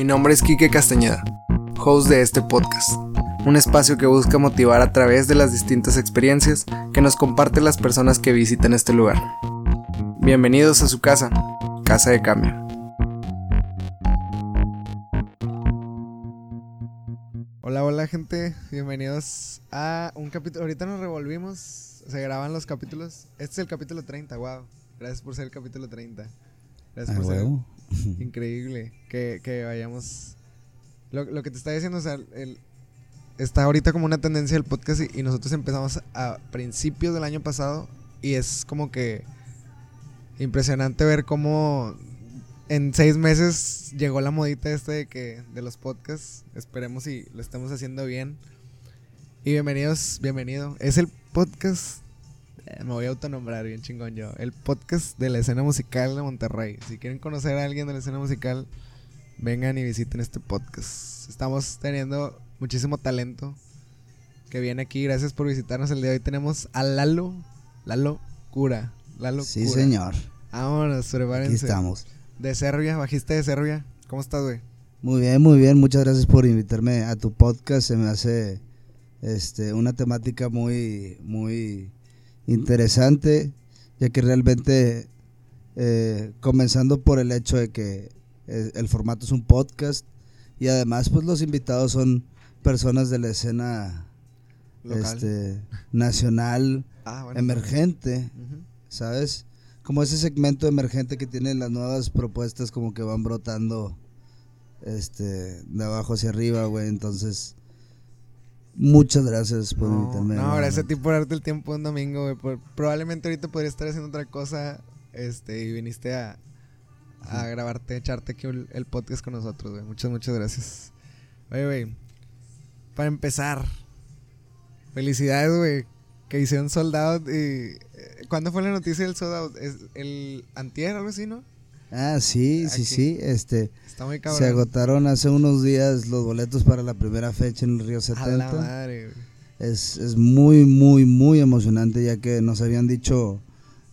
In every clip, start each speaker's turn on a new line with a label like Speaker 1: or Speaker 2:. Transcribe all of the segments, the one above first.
Speaker 1: Mi nombre es Quique Castañeda, host de este podcast, un espacio que busca motivar a través de las distintas experiencias que nos comparten las personas que visitan este lugar. Bienvenidos a su casa, Casa de Cambio. Hola, hola gente, bienvenidos a un capítulo. Ahorita nos revolvimos, se graban los capítulos. Este es el capítulo 30, wow. Gracias por ser el capítulo 30. Gracias por ser increíble que, que vayamos. Lo, lo, que te está diciendo, o sea, el, está ahorita como una tendencia del podcast y, y, nosotros empezamos a principios del año pasado y es como que impresionante ver cómo en seis meses llegó la modita este de que de los podcasts. Esperemos si lo estamos haciendo bien. Y bienvenidos, bienvenido. Es el podcast eh, me voy a autonombrar bien chingón yo. El podcast de la escena musical de Monterrey. Si quieren conocer a alguien de la escena musical, vengan y visiten este podcast. Estamos teniendo muchísimo talento que viene aquí. Gracias por visitarnos el día de hoy. Tenemos a Lalo, Lalo Cura. Lalo
Speaker 2: sí, señor.
Speaker 1: Vámonos, prepárense.
Speaker 2: Aquí estamos.
Speaker 1: De Serbia, bajiste de Serbia. ¿Cómo estás, güey?
Speaker 2: Muy bien, muy bien. Muchas gracias por invitarme a tu podcast. Se me hace este una temática muy muy interesante, ya que realmente, eh, comenzando por el hecho de que eh, el formato es un podcast y además pues los invitados son personas de la escena este, nacional ah, emergente, ¿sabes? Como ese segmento emergente que tiene las nuevas propuestas como que van brotando este de abajo hacia arriba, güey, entonces Muchas gracias por invitarme.
Speaker 1: No, gracias a ti por darte el tiempo un domingo, güey. probablemente ahorita podría estar haciendo otra cosa. Este, y viniste a, a grabarte, echarte aquí el, podcast con nosotros, güey. Muchas, muchas gracias. Oye, güey. Para empezar, felicidades, güey. Que hicieron sold out y. Eh, ¿Cuándo fue la noticia del sold out? ¿Es ¿El antier algo así, no?
Speaker 2: Ah, sí, sí, sí. Este, Se agotaron hace unos días los boletos para la primera fecha en el Río 70. es, es muy, muy, muy emocionante ya que nos habían dicho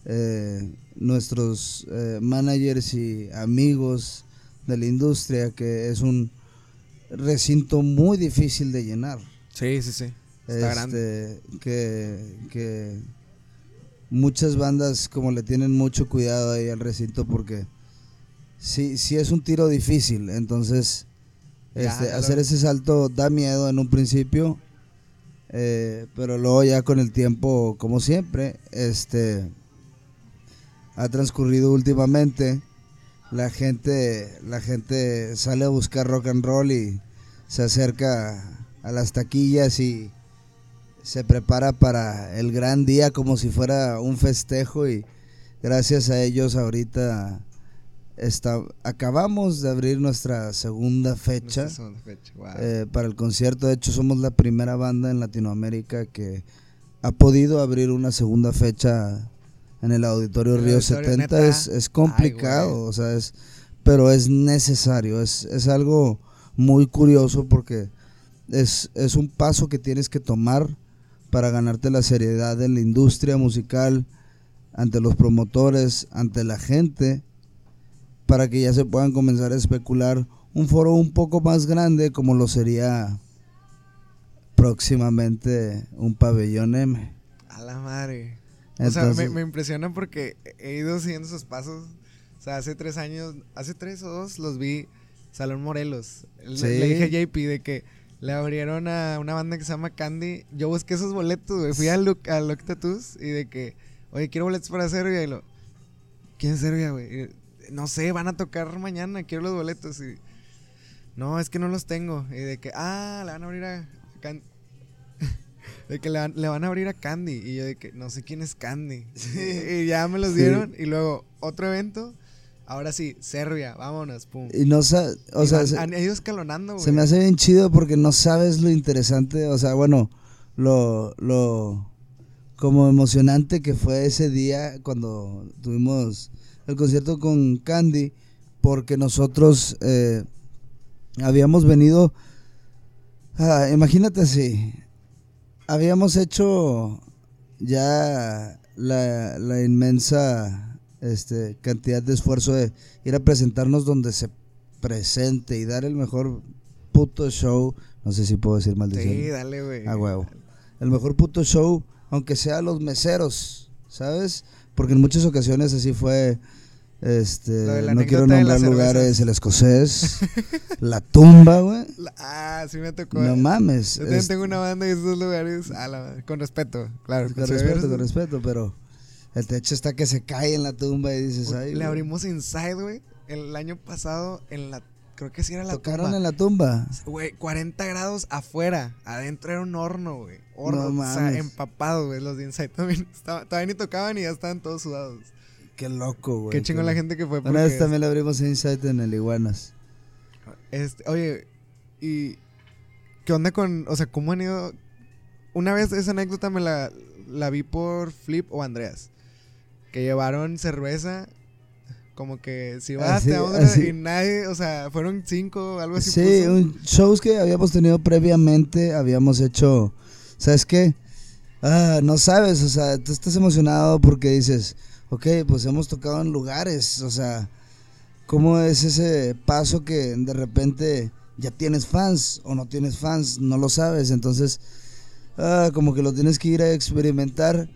Speaker 2: eh, nuestros eh, managers y amigos de la industria que es un recinto muy difícil de llenar.
Speaker 1: Sí, sí, sí. Está grande.
Speaker 2: Este, que, que muchas bandas como le tienen mucho cuidado ahí al recinto porque sí, sí es un tiro difícil. Entonces, este, hacer ese salto da miedo en un principio. Eh, pero luego ya con el tiempo, como siempre, este ha transcurrido últimamente. La gente, la gente sale a buscar rock and roll y se acerca a las taquillas y se prepara para el gran día como si fuera un festejo y gracias a ellos ahorita acabamos de abrir nuestra segunda fecha, eh, para el concierto. De hecho, somos la primera banda en Latinoamérica que ha podido abrir una segunda fecha en el Auditorio Río 70. Es, es, complicado, o sea, es, pero es necesario. Es, es algo muy curioso porque es, es un paso que tienes que tomar para ganarte la seriedad en la industria musical, ante los promotores, ante la gente para que ya se puedan comenzar a especular un foro un poco más grande como lo sería próximamente un pabellón M.
Speaker 1: A la madre. o sea, me, impresiona porque he ido siguiendo sus pasos. O sea, hace tres años, hace tres o dos los vi Salón Morelos. Le, dije a JP de que le abrieron a una banda que se llama Candy. Yo busqué esos boletos, güey. Fui a Look, a Look Tattoos y de que, oye, quiero boletos para Serbia. Y lo, ¿quién es Serbia, güey? No sé, van a tocar mañana, quiero los boletos. Y, no, es que no los tengo. Y de que, ah, le van a abrir a. Candy. de que le van, a abrir a Candy. Y yo de que, no sé quién es Candy. y ya me los dieron. Y luego, otro evento. Ahora sí, Serbia, vámonos, pum.
Speaker 2: Y no o sea,
Speaker 1: han, ido escalonando, güey.
Speaker 2: Se me hace bien chido porque no sabes lo interesante, o sea, bueno, lo, lo, como emocionante que fue ese día cuando tuvimos el concierto con Candy porque nosotros eh, habíamos venido, ah, imagínate así, habíamos hecho ya la, inmensa este, cantidad de esfuerzo de ir a presentarnos donde se presente y dar el mejor puto show. No sé si puedo decir maldición.
Speaker 1: Sí, dale, güey.
Speaker 2: A huevo. El mejor puto show, aunque sea los meseros, ¿sabes? Porque en muchas ocasiones así fue. Este, no quiero nombrar lugares, el escocés, la tumba, güey.
Speaker 1: Ah, sí me tocó.
Speaker 2: No mames.
Speaker 1: Yo también tengo una banda y esos lugares, con respeto, claro.
Speaker 2: Con, respeto, con respeto, pero el techo está que se cae en la tumba y dices, ay.
Speaker 1: Le abrimos Inside, güey, el año pasado en la creo que sí era la
Speaker 2: Tocaron en la tumba.
Speaker 1: Güey, 40 grados afuera. Adentro era un horno, güey. Horno, o sea, empapado, güey. Los de Inside también, todavía ni tocaban y ya estaban todos sudados.
Speaker 2: Qué loco, güey.
Speaker 1: Qué chingo la gente que fue.
Speaker 2: Una vez también le abrimos Insight en el Iguanas.
Speaker 1: Este, oye, y. ¿Qué onda con.? O sea, ¿cómo han ido.? Una vez esa anécdota me la, la vi por Flip o Andreas. Que llevaron cerveza. Como que si vas a otra y nadie, o sea, fueron cinco, algo así.
Speaker 2: Sí, un, shows que habíamos tenido previamente, habíamos hecho, ¿sabes qué? Ah, no sabes, o sea, tú estás emocionado porque dices, ok, pues hemos tocado en lugares, o sea, ¿cómo es ese paso que de repente ya tienes fans o no tienes fans? No lo sabes, entonces, ah, como que lo tienes que ir a experimentar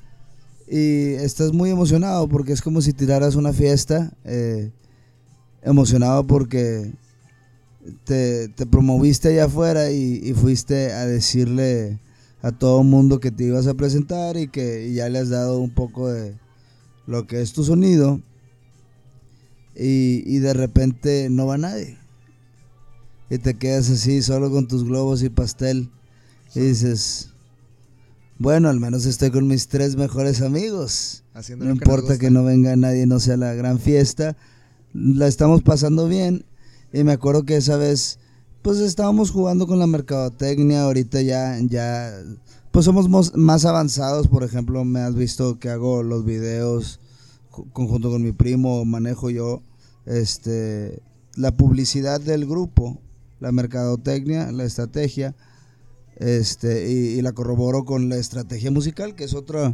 Speaker 2: y estás muy emocionado porque es como si tiraras una fiesta, eh, emocionado porque te, promoviste allá afuera y, y fuiste a decirle a todo el mundo que te ibas a presentar y que ya le has dado un poco de lo que es tu sonido y, de repente no va nadie. Y te quedas así solo con tus globos y pastel y dices, bueno, al menos estoy con mis tres mejores amigos. no importa que, no venga nadie, no sea la gran fiesta. La estamos pasando bien. Y me acuerdo que esa vez, pues estábamos jugando con la mercadotecnia. Ahorita ya, ya pues somos más avanzados, por ejemplo, me has visto que hago los videos conjunto con mi primo, manejo yo este la publicidad del grupo, la mercadotecnia, la estrategia, este, y, la corroboro con la estrategia musical, que es otra,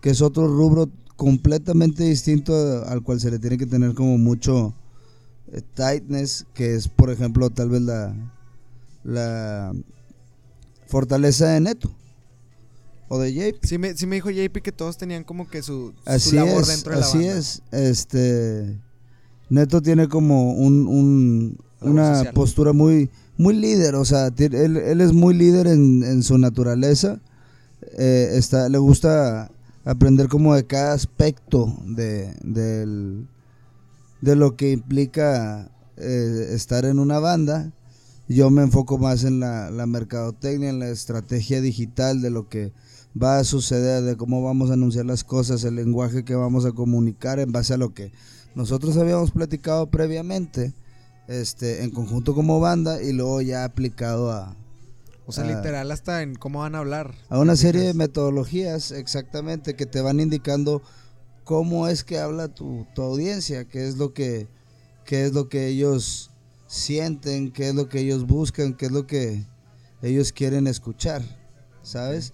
Speaker 2: que es otro rubro completamente distinto al cual se le tiene que tener como mucho eh, tightness, que es por ejemplo tal vez la, la fortaleza de Neto o de JP.
Speaker 1: Sí me, sí me dijo JP que todos tenían como que su, labor dentro de la
Speaker 2: así es. Este, Neto tiene como un, una postura muy, muy líder, o sea, él, él es muy líder en, en su naturaleza. Eh, está, le gusta aprender como de cada aspecto de, de lo que implica eh, estar en una banda. Yo me enfoco más en la, la mercadotecnia, en la estrategia digital de lo que va a suceder, de cómo vamos a anunciar las cosas, el lenguaje que vamos a comunicar en base a lo que nosotros habíamos platicado previamente, este, en conjunto como banda y luego ya aplicado a...
Speaker 1: O sea, literal hasta en cómo van a hablar.
Speaker 2: A una serie de metodologías, exactamente, que te van indicando cómo es que habla tu, tu audiencia, qué es lo que, qué es lo que ellos sienten, qué es lo que ellos buscan, qué es lo que ellos quieren escuchar, ¿sabes?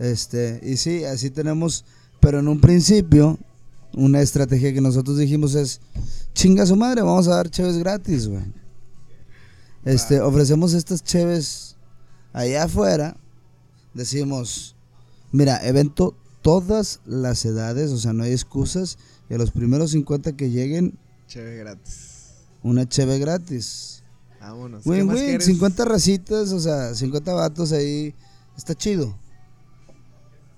Speaker 2: Este, y sí, así tenemos, pero en un principio, una estrategia que nosotros dijimos es, chinga su madre, vamos a dar cheves gratis, güey. Este, ofrecemos estas cheves allá afuera, decimos, mira, evento todas las edades, o sea, no hay excusas, y a los primeros 50 que lleguen,
Speaker 1: cheve gratis.
Speaker 2: Una cheve gratis.
Speaker 1: Vámonos.
Speaker 2: Win, win, 50 racitas, o sea, 50 vatos ahí, está chido.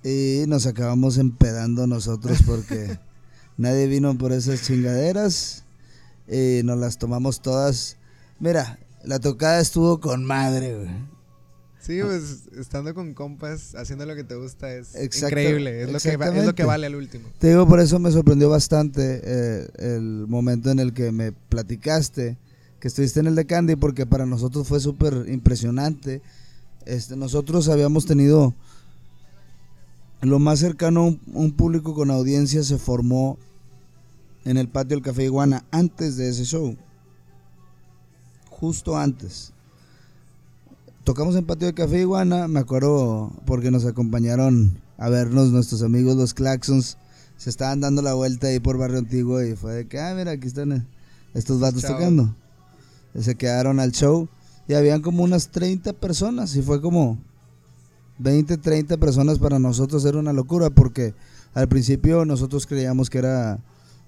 Speaker 2: Y nos acabamos empedando nosotros porque nadie vino por esas chingaderas. Y nos las tomamos todas. Mira, la tocada estuvo con madre, güey.
Speaker 1: Sí, pues estando con compas, haciendo lo que te gusta es increíble. Es lo, que, es lo que vale al último.
Speaker 2: Te digo, por eso me sorprendió bastante eh, el momento en el que me platicaste que estuviste en el de Candy, porque para nosotros fue súper impresionante. Este, nosotros habíamos tenido lo más cercano a un, público con audiencia se formó en el patio del Café Iguana antes de ese show. Justo antes. Tocamos en patio del Café Iguana, me acuerdo porque nos acompañaron a vernos nuestros amigos los Claxons. Se estaban dando la vuelta ahí por Barrio Antiguo y fue de que, ah, mira, aquí están estos vatos tocando. se quedaron al show y habían como unas 30 personas y fue como 20, 30 personas para nosotros era una locura porque al principio nosotros creíamos que era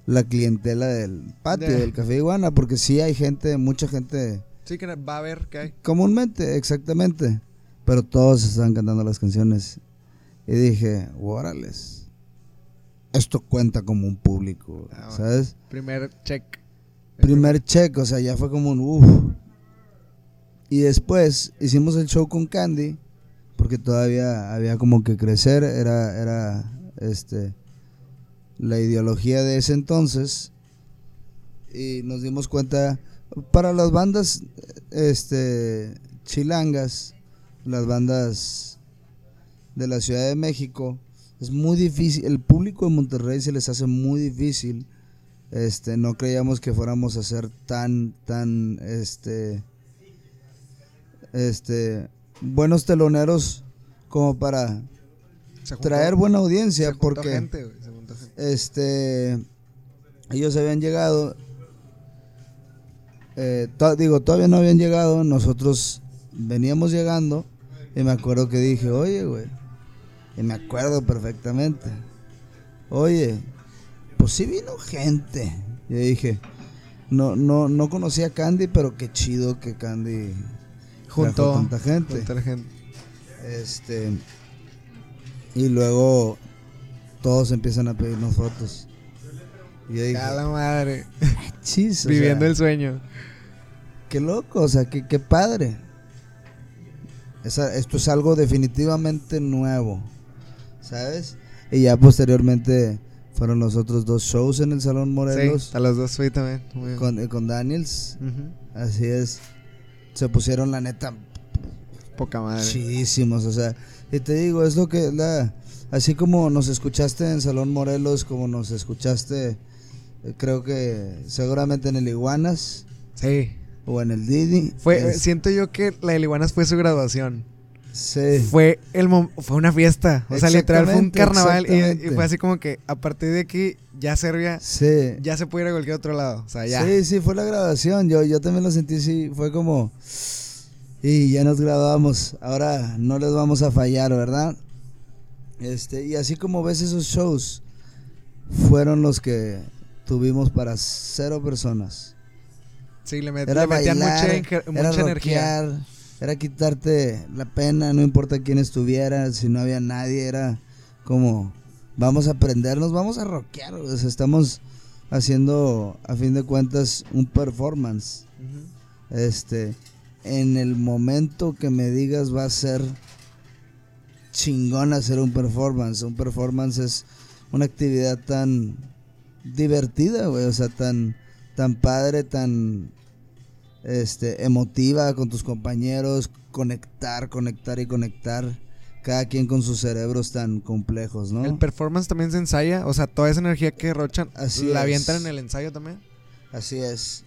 Speaker 2: la clientela del patio del Café Iguana porque sí hay gente, mucha gente.
Speaker 1: Sí, que va a ver que hay.
Speaker 2: Comúnmente, exactamente. Pero todos estaban cantando las canciones. Y dije, órales. Esto cuenta como un público, ah, ¿sabes?
Speaker 1: Primer check.
Speaker 2: Primer check, o sea, ya fue como un uff. Y después hicimos el show con Candy, porque todavía había como que crecer, era, era este, la ideología de ese entonces. Y nos dimos cuenta, para las bandas este, chilangas, las bandas de la Ciudad de México, es muy difícil, el público de Monterrey se les hace muy difícil. Este, no creíamos que fuéramos a ser tan, tan, este, este, buenos teloneros como para traer buena audiencia, porque, este, ellos habían llegado, eh, digo, todavía no habían llegado, nosotros veníamos llegando y me acuerdo que dije, oye, güey, y me acuerdo perfectamente. Oye, pues sí vino gente. Y dije, no, no, no conocía a Candy, pero qué chido que Candy
Speaker 1: junto
Speaker 2: a tanta gente. Este y luego todos empiezan a pedirnos fotos.
Speaker 1: Y yo dije, a la madre.
Speaker 2: Chis,
Speaker 1: Viviendo el sueño.
Speaker 2: Qué loco, o sea, qué, qué padre. esto es algo definitivamente nuevo. ¿sabes? Y ya posteriormente fueron los otros dos shows en el Salón Morelos.
Speaker 1: Sí, a los dos fui también.
Speaker 2: Con, eh, con Daniels. Así es. Se pusieron la neta.
Speaker 1: Poca madre.
Speaker 2: Chidísimos, o sea. Y te digo, es lo que la. Así como nos escuchaste en Salón Morelos, como nos escuchaste, eh, creo que seguramente en el Iguanas.
Speaker 1: Sí.
Speaker 2: O en el Didi.
Speaker 1: Fue, siento yo que la del Iguanas fue su graduación.
Speaker 2: Sí.
Speaker 1: Fue, el fue una fiesta. O sea, literal fue un carnaval. Y, fue así como que a partir de aquí, ya Serbia, ya se puede ir a cualquier otro lado. O sea, ya.
Speaker 2: Sí, sí, fue la grabación. Yo, yo también lo sentí así. Fue como. Y ya nos grabamos. Ahora no les vamos a fallar, ¿verdad? Este, y así como ves esos shows, fueron los que tuvimos para cero personas.
Speaker 1: Sí, le, metían mucha, mucha energía
Speaker 2: era quitarte la pena, no importa quién estuviera, si no había nadie, era como, vamos a aprendernos, vamos a rockear, o sea, estamos haciendo, a fin de cuentas, un performance. Este, en el momento que me digas va a ser chingón hacer un performance. Un performance es una actividad tan divertida, güey, o sea, tan, tan padre, tan este, emotiva con tus compañeros, conectar, conectar y conectar. Cada quien con sus cerebros tan complejos, ¿no?
Speaker 1: El performance también se ensaya, o sea, toda esa energía que rochan, Así ¿la avientan en el ensayo también?
Speaker 2: Así es.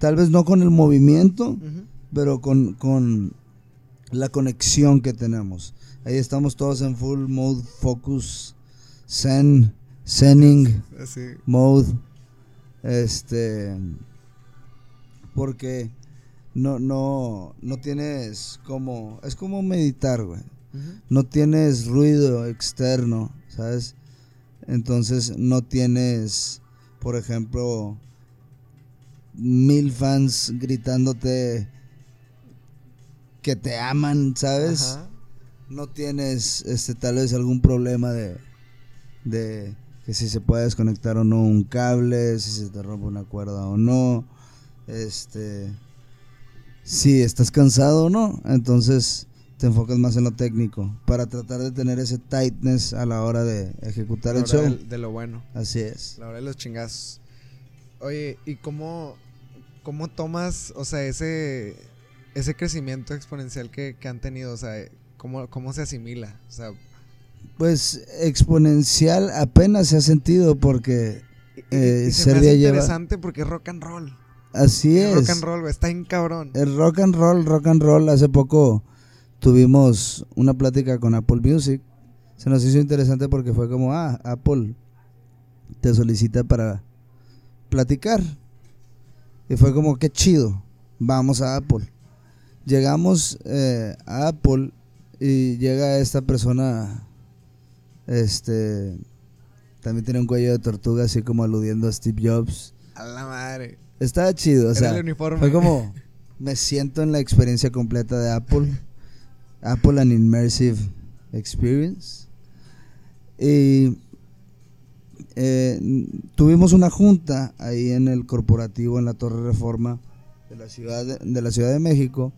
Speaker 2: Tal vez no con el movimiento, pero con, con la conexión que tenemos. Ahí estamos todos en full mode focus, zen, zenning mode. Este porque no, no, no tienes como, es como meditar, güey. No tienes ruido externo, ¿sabes? Entonces no tienes, por ejemplo, mil fans gritándote que te aman, ¿sabes? No tienes este tal vez algún problema de, de que si se puede desconectar o no un cable, si se te rompe una cuerda o no este, si estás cansado o no, entonces te enfocas más en lo técnico para tratar de tener ese tightness a la hora de ejecutar el show.
Speaker 1: De, lo bueno.
Speaker 2: Así es.
Speaker 1: La hora de los chingazos. Oye, ¿y cómo, cómo tomas, o sea, ese, ese crecimiento exponencial que, han tenido? O sea, ¿cómo, ¿cómo se asimila? O sea,
Speaker 2: pues exponencial apenas se ha sentido porque
Speaker 1: eh, interesante porque es rock and roll.
Speaker 2: Así es.
Speaker 1: Rock and roll, está en cabrón.
Speaker 2: El rock and roll, rock and roll. Hace poco tuvimos una plática con Apple Music. Se nos hizo interesante porque fue como, ah, Apple te solicita para platicar. Y fue como, qué chido. vamos a Apple. Llegamos eh, a Apple y llega esta persona, este, también tiene un cuello de tortuga, así como aludiendo a Steve Jobs.
Speaker 1: A la madre.
Speaker 2: Estaba chido, o sea, fue como, me siento en la experiencia completa de Apple. Apple an Immersive Experience. Y eh, tuvimos una junta ahí en el corporativo, en la Torre Reforma de la Ciudad de, la Ciudad de México.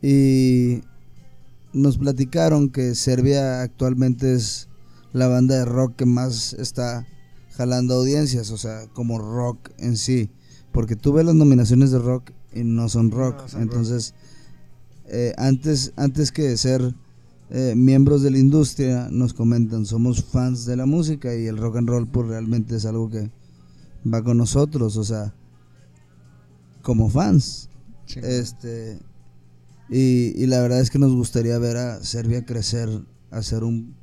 Speaker 2: Y nos platicaron que Serbia actualmente es la banda de rock que más está jalando audiencias, o sea, como rock en sí. Porque tú ves las nominaciones de rock y no son rock. Entonces, eh, antes, antes que ser eh, miembros de la industria, nos comentan, somos fans de la música y el rock and roll pues realmente es algo que va con nosotros, o sea, como fans. Este, y, y, la verdad es que nos gustaría ver a Serbia crecer, hacer un,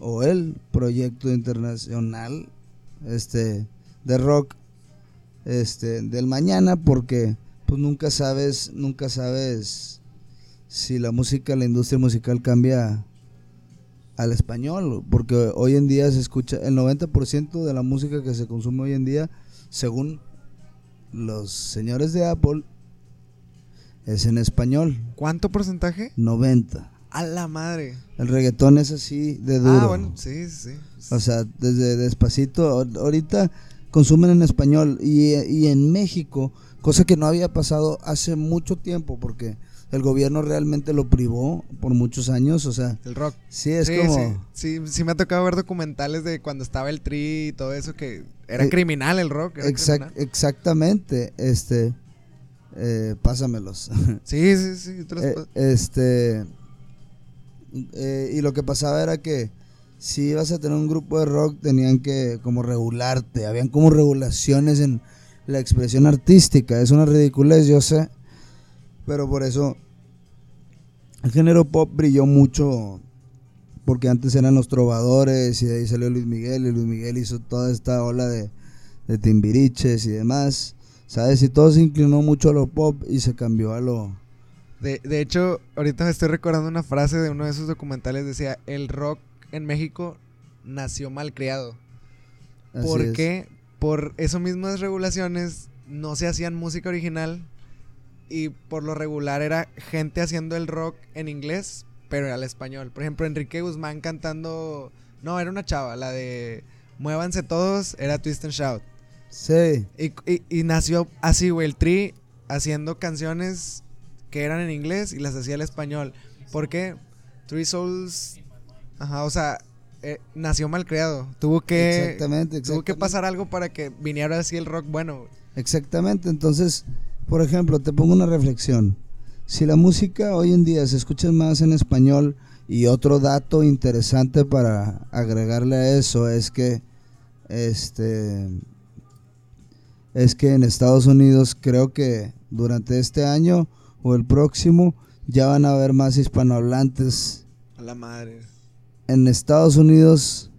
Speaker 2: o el proyecto internacional este, de rock este, del mañana, porque pues nunca sabes, nunca sabes si la música, la industria musical cambia al español, porque hoy en día se escucha, el 90% de la música que se consume hoy en día, según los señores de Apple, es en español.
Speaker 1: ¿Cuánto porcentaje?
Speaker 2: 90.
Speaker 1: A la madre.
Speaker 2: El reggaetón es así de duro.
Speaker 1: Ah, bueno, sí, sí.
Speaker 2: O sea, desde despacito, ahorita consumen en español y, y en México, cosa que no había pasado hace mucho tiempo, porque el gobierno realmente lo privó por muchos años, o sea.
Speaker 1: El rock.
Speaker 2: Sí, es como.
Speaker 1: Sí, sí, me ha tocado ver documentales de cuando estaba el tri y todo eso, que era eh, criminal el rock.
Speaker 2: Exactamente, este. Eh, pásamelos.
Speaker 1: Sí, sí, sí.
Speaker 2: Eh, este. y lo que pasaba era que si ibas a tener un grupo de rock tenían que como regularte, habían como regulaciones en la expresión artística, es una ridiculez, yo sé, pero por eso el género pop brilló mucho porque antes eran los trovadores y de ahí salió Luis Miguel y Luis Miguel hizo toda esta ola de, de timbiriches y demás, ¿sabes? Y todo se inclinó mucho a lo pop y se cambió a lo...
Speaker 1: De, de hecho, ahorita me estoy recordando una frase de uno de esos documentales, decía, el rock en México nació malcriado. ¿Por qué? Por esas mismas regulaciones no se hacían música original y por lo regular era gente haciendo el rock en inglés, pero era el español. Por ejemplo, Enrique Guzmán cantando. No, era una chava, la de Muévanse todos, era Twist and Shout.
Speaker 2: Sí.
Speaker 1: Y, nació así, güey, el Tri haciendo canciones que eran en inglés y las hacía el español. ¿Por qué? Three Souls. Ajá, o sea, eh, nació mal creado. Tuvo que.
Speaker 2: Exactamente,
Speaker 1: Tuvo que pasar algo para que viniera así el rock bueno.
Speaker 2: Exactamente, entonces por ejemplo, te pongo una reflexión. Si la música hoy en día se escucha más en español y otro dato interesante para agregarle a eso es que este es que en Estados Unidos creo que durante este año o el próximo ya van a haber más hispanohablantes.
Speaker 1: A la madre.
Speaker 2: En Estados Unidos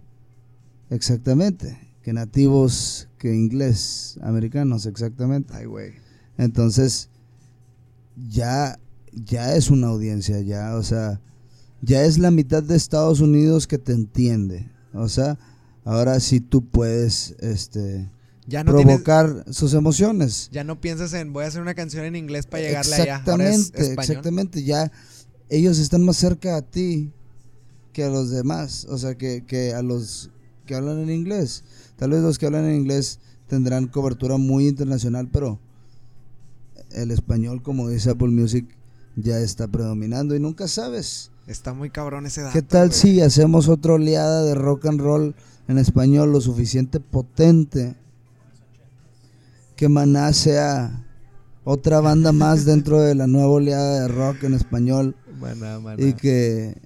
Speaker 2: exactamente, que nativos que inglés, americanos exactamente.
Speaker 1: Ay, güey.
Speaker 2: Entonces, ya, ya es una audiencia, ya, o sea, ya es la mitad de Estados Unidos que te entiende. O sea, ahora sí tú puedes, este, ya provocar sus emociones.
Speaker 1: Ya no piensas en voy a hacer una canción en inglés para llegarle
Speaker 2: allá. Exactamente, exactamente. Ya ellos están más cerca a ti que a los demás. O sea, que, que a los que hablan en inglés. Tal vez los que hablan en inglés tendrán cobertura muy internacional, pero el español, como dice Apple Music, ya está predominando y nunca sabes.
Speaker 1: Está muy cabrón ese dato.
Speaker 2: ¿Qué tal si hacemos otra oleada de rock and roll en español lo suficiente potente que Maná sea otra banda más dentro de la nueva oleada de rock en español y que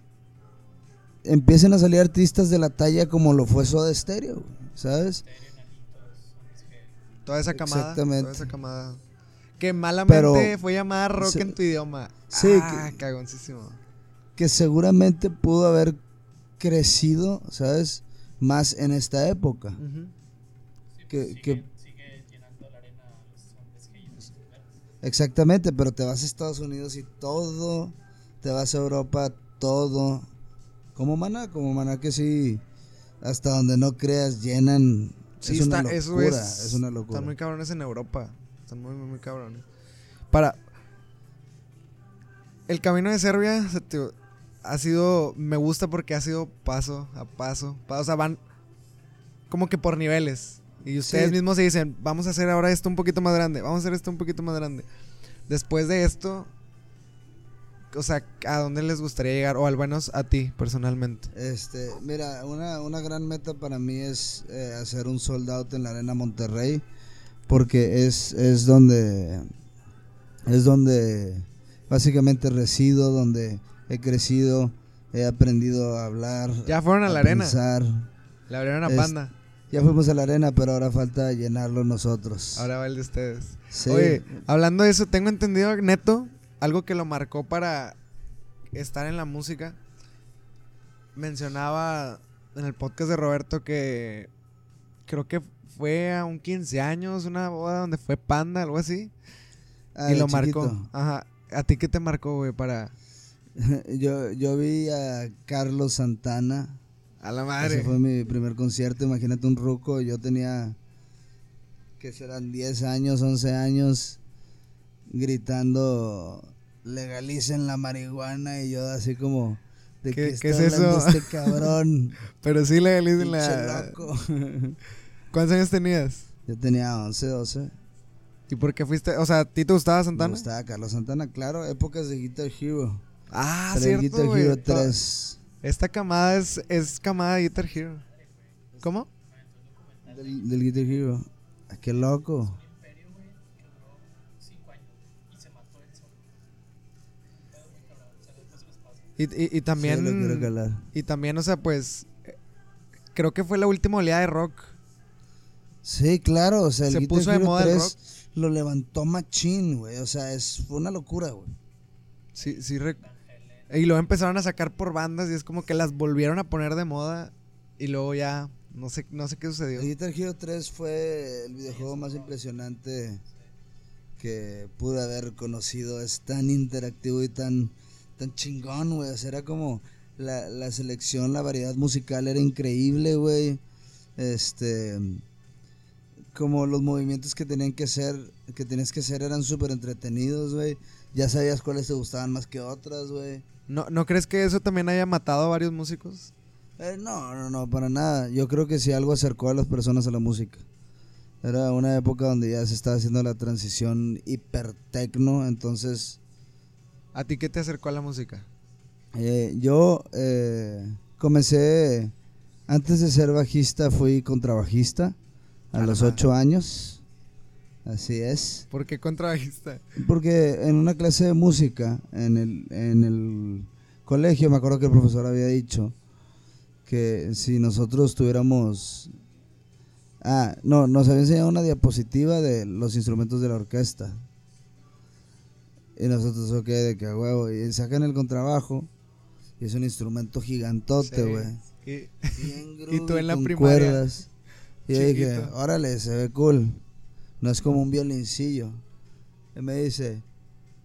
Speaker 2: empiecen a salir artistas de la talla como lo fue Soda Stereo, ¿sabes?
Speaker 1: Toda esa camada. Exactamente. Toda esa camada que malamente fue llamada rock en tu idioma. Sí. Ah, que, cagoncísimo.
Speaker 2: Que seguramente pudo haber crecido, ¿sabes? Más en esta época. que,
Speaker 3: sigue, llenando la arena los
Speaker 2: Exactamente, pero te vas a Estados Unidos y todo, te vas a Europa, todo. Como maná, como maná que sí, hasta donde no creas, llenan.
Speaker 1: Sí,
Speaker 2: es una
Speaker 1: está, eso
Speaker 2: locura,
Speaker 1: es,
Speaker 2: es una locura.
Speaker 1: Están muy cabrones en Europa. Están muy, muy, muy cabrones. Para. El camino de Serbia se te- ha sido. Me gusta porque ha sido paso a paso. pa- O sea, van como que por niveles. Y ustedes
Speaker 2: Sí.
Speaker 1: mismos se dicen: Vamos a hacer ahora esto un poquito más grande. Vamos a hacer esto un poquito más grande. Después de esto. O sea, ¿a dónde les gustaría llegar? O al menos a ti, personalmente.
Speaker 2: Este, mira, una, una gran meta para mí es eh, hacer un sold out en la Arena Monterrey, porque es, es donde es donde básicamente resido, donde he crecido, he aprendido a hablar,
Speaker 1: Ya fueron a la arena.
Speaker 2: pensar.
Speaker 1: Le abrieron a Panda.
Speaker 2: Ya fuimos a la arena, pero ahora falta llenarlo nosotros.
Speaker 1: Ahora va el de ustedes.
Speaker 2: Sí.
Speaker 1: Oye, hablando de eso, tengo entendido, Neto, algo que lo marcó para estar en la música. Mencionaba en el podcast de Roberto que creo que fue a un 15 años, una boda donde fue Panda, algo así.
Speaker 2: Ah,
Speaker 1: y lo marcó. Ajá. ¿A ti qué te marcó, güey, para...
Speaker 2: yo, yo vi a Carlos Santana.
Speaker 1: A la
Speaker 2: Ese
Speaker 1: madre.
Speaker 2: fue mi primer concierto, imagínate un ruco, yo tenía, que serán 10 años, 11 años, gritando, legalicen la marihuana y yo así como, ¿de
Speaker 1: ¿Qué-
Speaker 2: está
Speaker 1: es eso?
Speaker 2: este cabrón?
Speaker 1: Pero sí le le dicen
Speaker 2: Pinche
Speaker 1: la...
Speaker 2: loco.
Speaker 1: ¿Cuántos años tenías?
Speaker 2: yo tenía 11, 12,
Speaker 1: ¿Y por qué fuiste? O sea, ¿a ti te gustaba
Speaker 2: me
Speaker 1: Santana?
Speaker 2: gustaba Carlos Santana, claro, épocas de Guitar Hero.
Speaker 1: Ah,
Speaker 2: el
Speaker 1: cierto,
Speaker 2: Guitar. Hero
Speaker 1: To-
Speaker 2: 3
Speaker 1: Esta camada es, es camada de Guitar Hero. ¿Cómo?
Speaker 2: del, del Guitar Hero. Ah, qué loco.
Speaker 1: Y, y, y
Speaker 2: Sí,
Speaker 1: también.
Speaker 2: lo quiero calar.
Speaker 1: y también, o sea, pues. Creo que fue la última oleada de rock.
Speaker 2: Sí, claro, o sea, el
Speaker 1: Se
Speaker 2: Guitar
Speaker 1: puso de el
Speaker 2: 3
Speaker 1: rock.
Speaker 2: lo levantó machín, güey. O sea, es, fue una locura, güey.
Speaker 1: Sí, sí. rec- Y luego empezaron a sacar por bandas y es como que las volvieron a poner de moda. Y luego ya. No sé, no sé qué sucedió.
Speaker 2: El Guitar Hero 3 fue el videojuego más impresionante que pude haber conocido. Es tan interactivo y tan, tan chingón, güey. O sea, era como la, la selección, la variedad musical era increíble, güey. Este. Como los movimientos que tenían que hacer, que tenías que hacer eran súper entretenidos, güey. Ya sabías cuáles te gustaban más que otras, güey.
Speaker 1: ¿No, ¿No crees que eso también haya matado a varios músicos?
Speaker 2: Eh, no, no, no, para nada. Yo creo que sí algo acercó a las personas a la música. Era una época donde ya se estaba haciendo la transición hipertecno, entonces
Speaker 1: ¿A ti qué te acercó a la música?
Speaker 2: eh, yo eh, comencé, antes de ser bajista fui contrabajista a, los ocho años, así es.
Speaker 1: ¿Por qué contrabajista?
Speaker 2: Porque en una clase de música, en el, en el colegio, me acuerdo que el profesor había dicho que si nosotros tuviéramos... Ah, no, nos había enseñado una diapositiva de los instrumentos de la orquesta. Y nosotros, ok, de que huevo. Y sacan el contrabajo. Y es un instrumento gigantote,
Speaker 1: Sí.
Speaker 2: güey.
Speaker 1: Y-
Speaker 2: Bien
Speaker 1: Y tú en la
Speaker 2: con
Speaker 1: primaria,
Speaker 2: cuerdas. Y yo dije, órale, se ve cool. No es como un violincillo. Y me dice,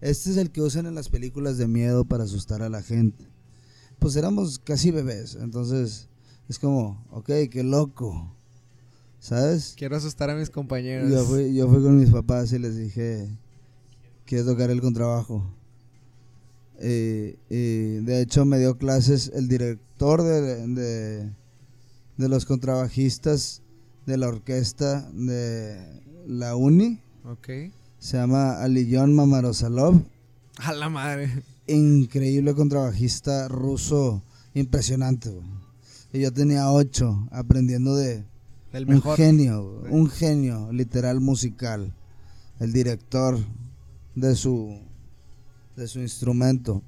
Speaker 2: este es el que usan en las películas de miedo para asustar a la gente. Pues éramos casi bebés, entonces es como, ok, qué loco. ¿Sabes?
Speaker 1: Quiero asustar a mis compañeros.
Speaker 2: Yo fui, yo fui con mis papás y les dije, quiero tocar el contrabajo. Y, y de hecho me dio clases el director de, de, de los contrabajistas de la orquesta de la uni.
Speaker 1: Ok.
Speaker 2: Se llama Aliyon Mamarosalov.
Speaker 1: A la madre.
Speaker 2: Increíble contrabajista ruso. Impresionante. Y yo tenía ocho aprendiendo de,
Speaker 1: El
Speaker 2: un genio, un genio literal musical. El director de su de su instrumento.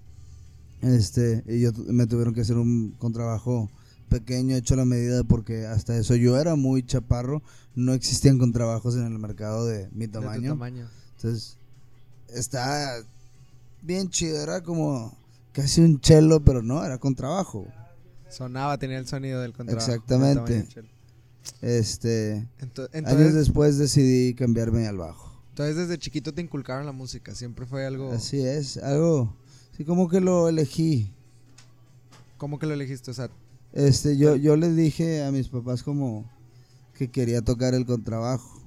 Speaker 2: Este, y yo me tuvieron que hacer un contrabajo pequeño hecho a la medida porque hasta eso yo era muy chaparro, no existían contrabajos en el mercado de mi
Speaker 1: de
Speaker 2: tamaño. Entonces, está bien chido, era como casi un chelo, pero no, era contrabajo.
Speaker 1: Sonaba, tenía el sonido del contrabajo.
Speaker 2: Exactamente.
Speaker 1: del.
Speaker 2: Este,
Speaker 1: Ento-
Speaker 2: Años después decidí cambiarme al bajo.
Speaker 1: Entonces desde chiquito te inculcaron la música, siempre fue algo...
Speaker 2: Así es, algo, sí, como que lo elegí.
Speaker 1: ¿Cómo que lo elegiste? O sea,
Speaker 2: este, yo, yo les dije a mis papás como que quería tocar el contrabajo.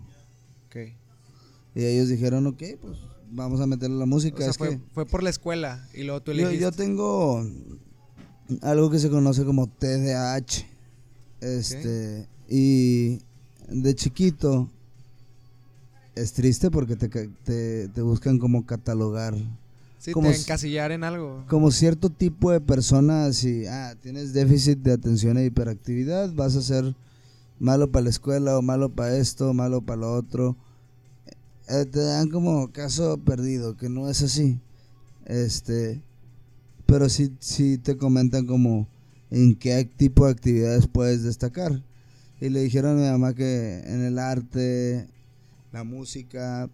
Speaker 1: Ok.
Speaker 2: Y ellos dijeron, ok, pues vamos a meterle la música.
Speaker 1: fue, fue, por la escuela y luego tú
Speaker 2: elegiste. Yo, yo tengo algo que se conoce como TDAH. Este, y de chiquito es triste porque te, te, buscan como catalogar.
Speaker 1: Sí, como te encasillar en algo.
Speaker 2: Como cierto tipo de personas, si ah, tienes déficit de atención e hiperactividad, vas a ser malo para la escuela o malo para esto, malo para lo otro. Eh, te dan como caso perdido, que no es así. Este, pero sí, sí te comentan como en qué tipo de actividades puedes destacar. Y le dijeron a mi mamá que en el arte, la música,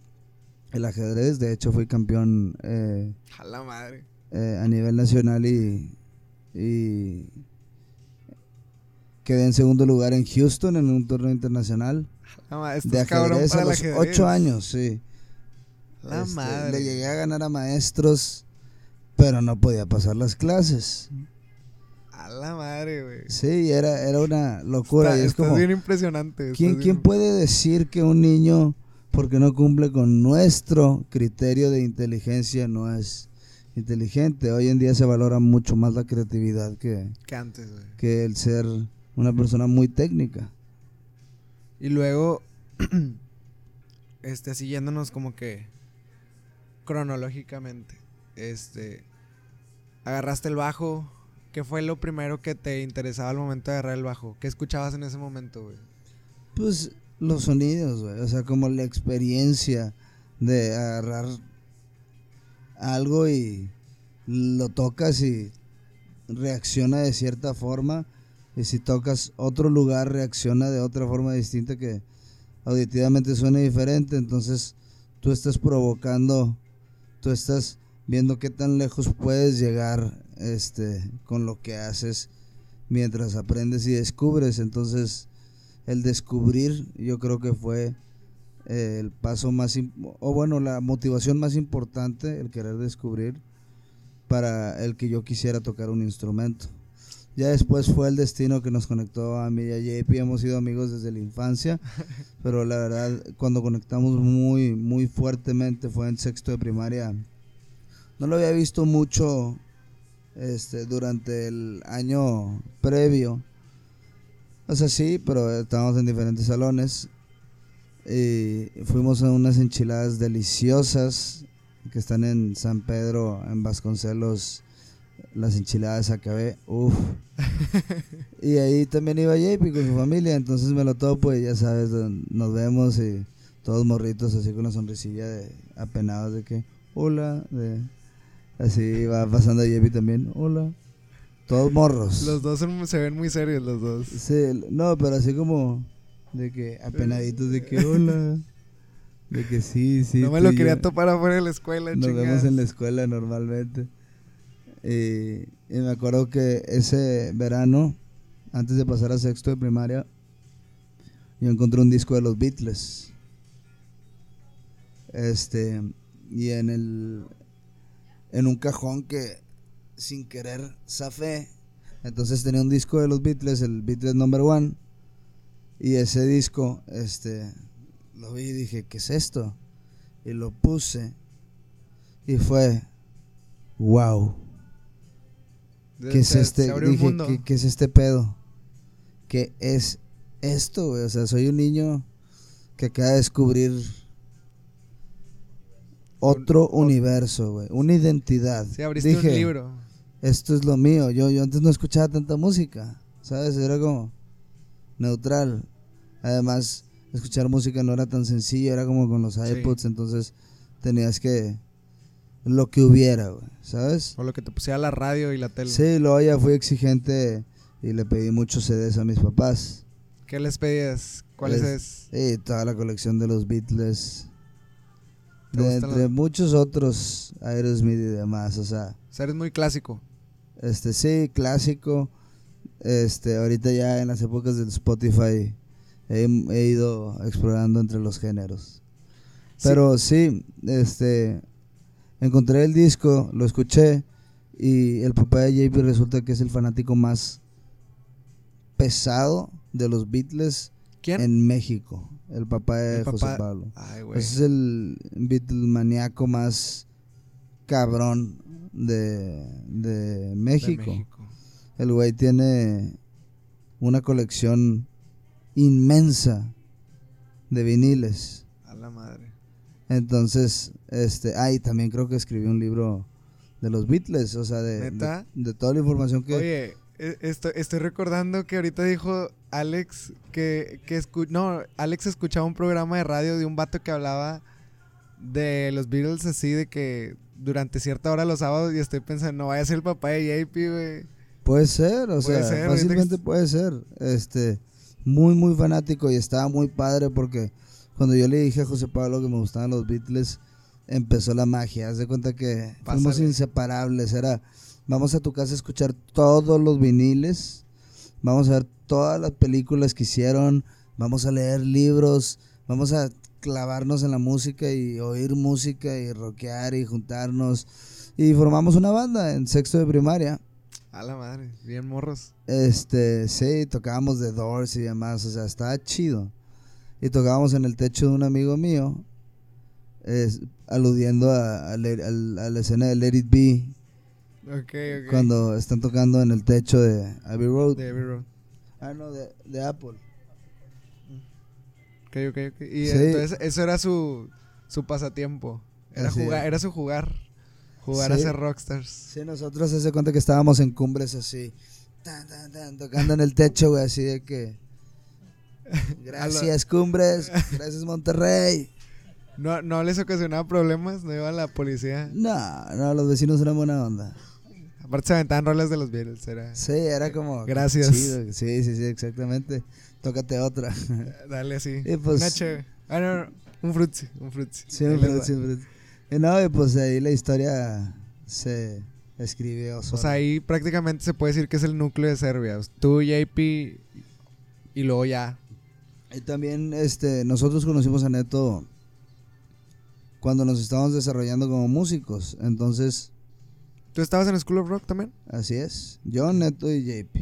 Speaker 2: el ajedrez, de hecho fui campeón
Speaker 1: eh, a la madre.
Speaker 2: Eh, a nivel nacional y, y quedé en segundo lugar en Houston en un torneo internacional
Speaker 1: de ajedrez a los
Speaker 2: ocho años, sí.
Speaker 1: La este, madre.
Speaker 2: Le llegué a ganar a maestros, pero no podía pasar las clases.
Speaker 1: A la madre, güey.
Speaker 2: Sí, era, era una locura. y es como,
Speaker 1: bien impresionante.
Speaker 2: ¿quién, ¿Quién puede decir que un niño, porque no cumple con nuestro criterio de inteligencia, no es inteligente? Hoy en día se valora mucho más la creatividad que,
Speaker 1: que antes, güey.
Speaker 2: Que el ser una persona muy técnica.
Speaker 1: Y luego, este, siguiéndonos como que cronológicamente, este, agarraste el bajo. ¿Qué fue lo primero que te interesaba al momento de agarrar el bajo? ¿Qué escuchabas en ese momento, güey?
Speaker 2: Pues los sonidos. O sea, como la experiencia de agarrar algo y lo tocas y reacciona de cierta forma. Y si tocas otro lugar reacciona de otra forma distinta que auditivamente suena diferente, entonces tú estás provocando, tú estás viendo qué tan lejos puedes llegar este con lo que haces mientras aprendes y descubres, entonces el descubrir yo creo que fue eh, el paso más o bueno, la motivación más importante, el querer descubrir para el que yo quisiera tocar un instrumento. Ya después fue el destino que nos conectó a mí y a JP. Hemos sido amigos desde la infancia, pero la verdad, cuando conectamos muy, muy fuertemente fue en sexto de primaria. No lo había visto mucho este, durante el año previo. O sea, sí, pero estábamos en diferentes salones. Y fuimos a unas enchiladas deliciosas que están en San Pedro, en Vasconcelos las enchiladas acabé, uff. y ahí también iba JP con su familia, entonces me lo topo y ya sabes, nos vemos y todos morritos así con una sonrisilla de apenados de que, hola, de, así va pasando JP también, hola. Todos morros.
Speaker 1: Los dos se ven muy serios los dos.
Speaker 2: Sí, no, pero así como de que apenaditos de que hola. De que sí, sí.
Speaker 1: No me lo quería topar afuera de la escuela,
Speaker 2: Nos vemos en la escuela normalmente. Y, me acuerdo que ese verano, antes de pasar a sexto de primaria, yo encontré un disco de los Beatles. Este, y en el en un cajón que sin querer zafé. Entonces tenía un disco de los Beatles, el Beatles Number One. Y ese disco, este, lo vi y dije, ¿qué es esto? Y lo puse. Y fue, wow. ¿Qué es este? ¿qué, es este pedo? ¿Qué es esto, O sea, soy un niño que acaba de descubrir otro universo, güey. Una identidad.
Speaker 1: Sí, abriste un libro.
Speaker 2: Esto es lo mío. Yo, yo antes no escuchaba tanta música, ¿sabes? Era como neutral. Además, escuchar música no era tan sencillo, era como con los iPods, entonces tenías que lo que hubiera, güey, ¿sabes?
Speaker 1: O lo que te pusiera la radio y la tele.
Speaker 2: Sí, luego ya fui exigente y le pedí muchos CDs a mis papás.
Speaker 1: ¿Qué les pedías? ¿Cuáles es?
Speaker 2: Sí, toda la colección de los Beatles. De entre muchos otros Aerosmith y demás, o sea.
Speaker 1: O sea, eres muy clásico.
Speaker 2: Este, sí, clásico. Este, ahorita ya en las épocas del Spotify he, he ido explorando entre los géneros. Pero sí, este, encontré el disco, lo escuché y el papá de JP resulta que es el fanático más pesado de los Beatles en México. El papá de José Pablo. Ese es el Beatles más cabrón de, de México. El güey tiene una colección inmensa de viniles.
Speaker 1: A la madre.
Speaker 2: Entonces, este, ay, también creo que escribió un libro de los Beatles, o sea, de, de, toda la información que...
Speaker 1: Oye, e, estoy, estoy, recordando que ahorita dijo Alex que, que no, Alex escuchaba un programa de radio de un vato que hablaba de los Beatles así, de que durante cierta hora los sábados y estoy pensando, no vaya a ser el papá de JP, güey.
Speaker 2: Puede ser, o sea, fácilmente puede ser. Este, muy, muy fanático y estaba muy padre porque cuando yo le dije a José Pablo que me gustaban los Beatles, empezó la magia. Haz de cuenta que fuimos inseparables. Era, vamos a tu casa a escuchar todos los viniles, vamos a ver todas las películas que hicieron, vamos a leer libros, vamos a clavarnos en la música y oír música y rockear y juntarnos. Y formamos una banda en sexto de primaria.
Speaker 1: A la madre, bien morros.
Speaker 2: Este, sí, tocábamos The Doors y demás, o sea, estaba chido. Y tocábamos en el techo de un amigo mío, aludiendo a, la escena de Let It Be.
Speaker 1: Okay, okay.
Speaker 2: Cuando están tocando en el techo de Abbey Road.
Speaker 1: De Abbey Road.
Speaker 2: Ah, no, de, de Apple.
Speaker 1: Ok, ok, ok. Y entonces eso era su, su pasatiempo. Era, jugar, era su jugar. Jugar a ser rockstars.
Speaker 2: Sí, nosotros se cuenta que estábamos en cumbres así. tocando en el techo, güey, así de que. Gracias, cumbres. Gracias, Monterrey.
Speaker 1: ¿No, ¿No les ocasionaba problemas? ¿No iba la policía?
Speaker 2: No, no, los vecinos eran buena onda.
Speaker 1: Aparte se aventaban roles de los Beatles, era...
Speaker 2: Sí, era como...
Speaker 1: Gracias.
Speaker 2: Sí, sí, sí, exactamente. Tócate otra.
Speaker 1: Dale así. pues, Una chévere. Ah, no, un frutzi, un frutzi.
Speaker 2: Sí, un frutzi, un frutzi. Y no, y pues ahí la historia se escribió.
Speaker 1: O sea, ahí prácticamente se puede decir que es el núcleo de Serbia. Tú, JP, y luego ya.
Speaker 2: Y también este, nosotros conocimos a Neto cuando nos estábamos desarrollando como músicos. Entonces.
Speaker 1: ¿Tú estabas en School of Rock también?
Speaker 2: Así es. Yo, Neto y JP.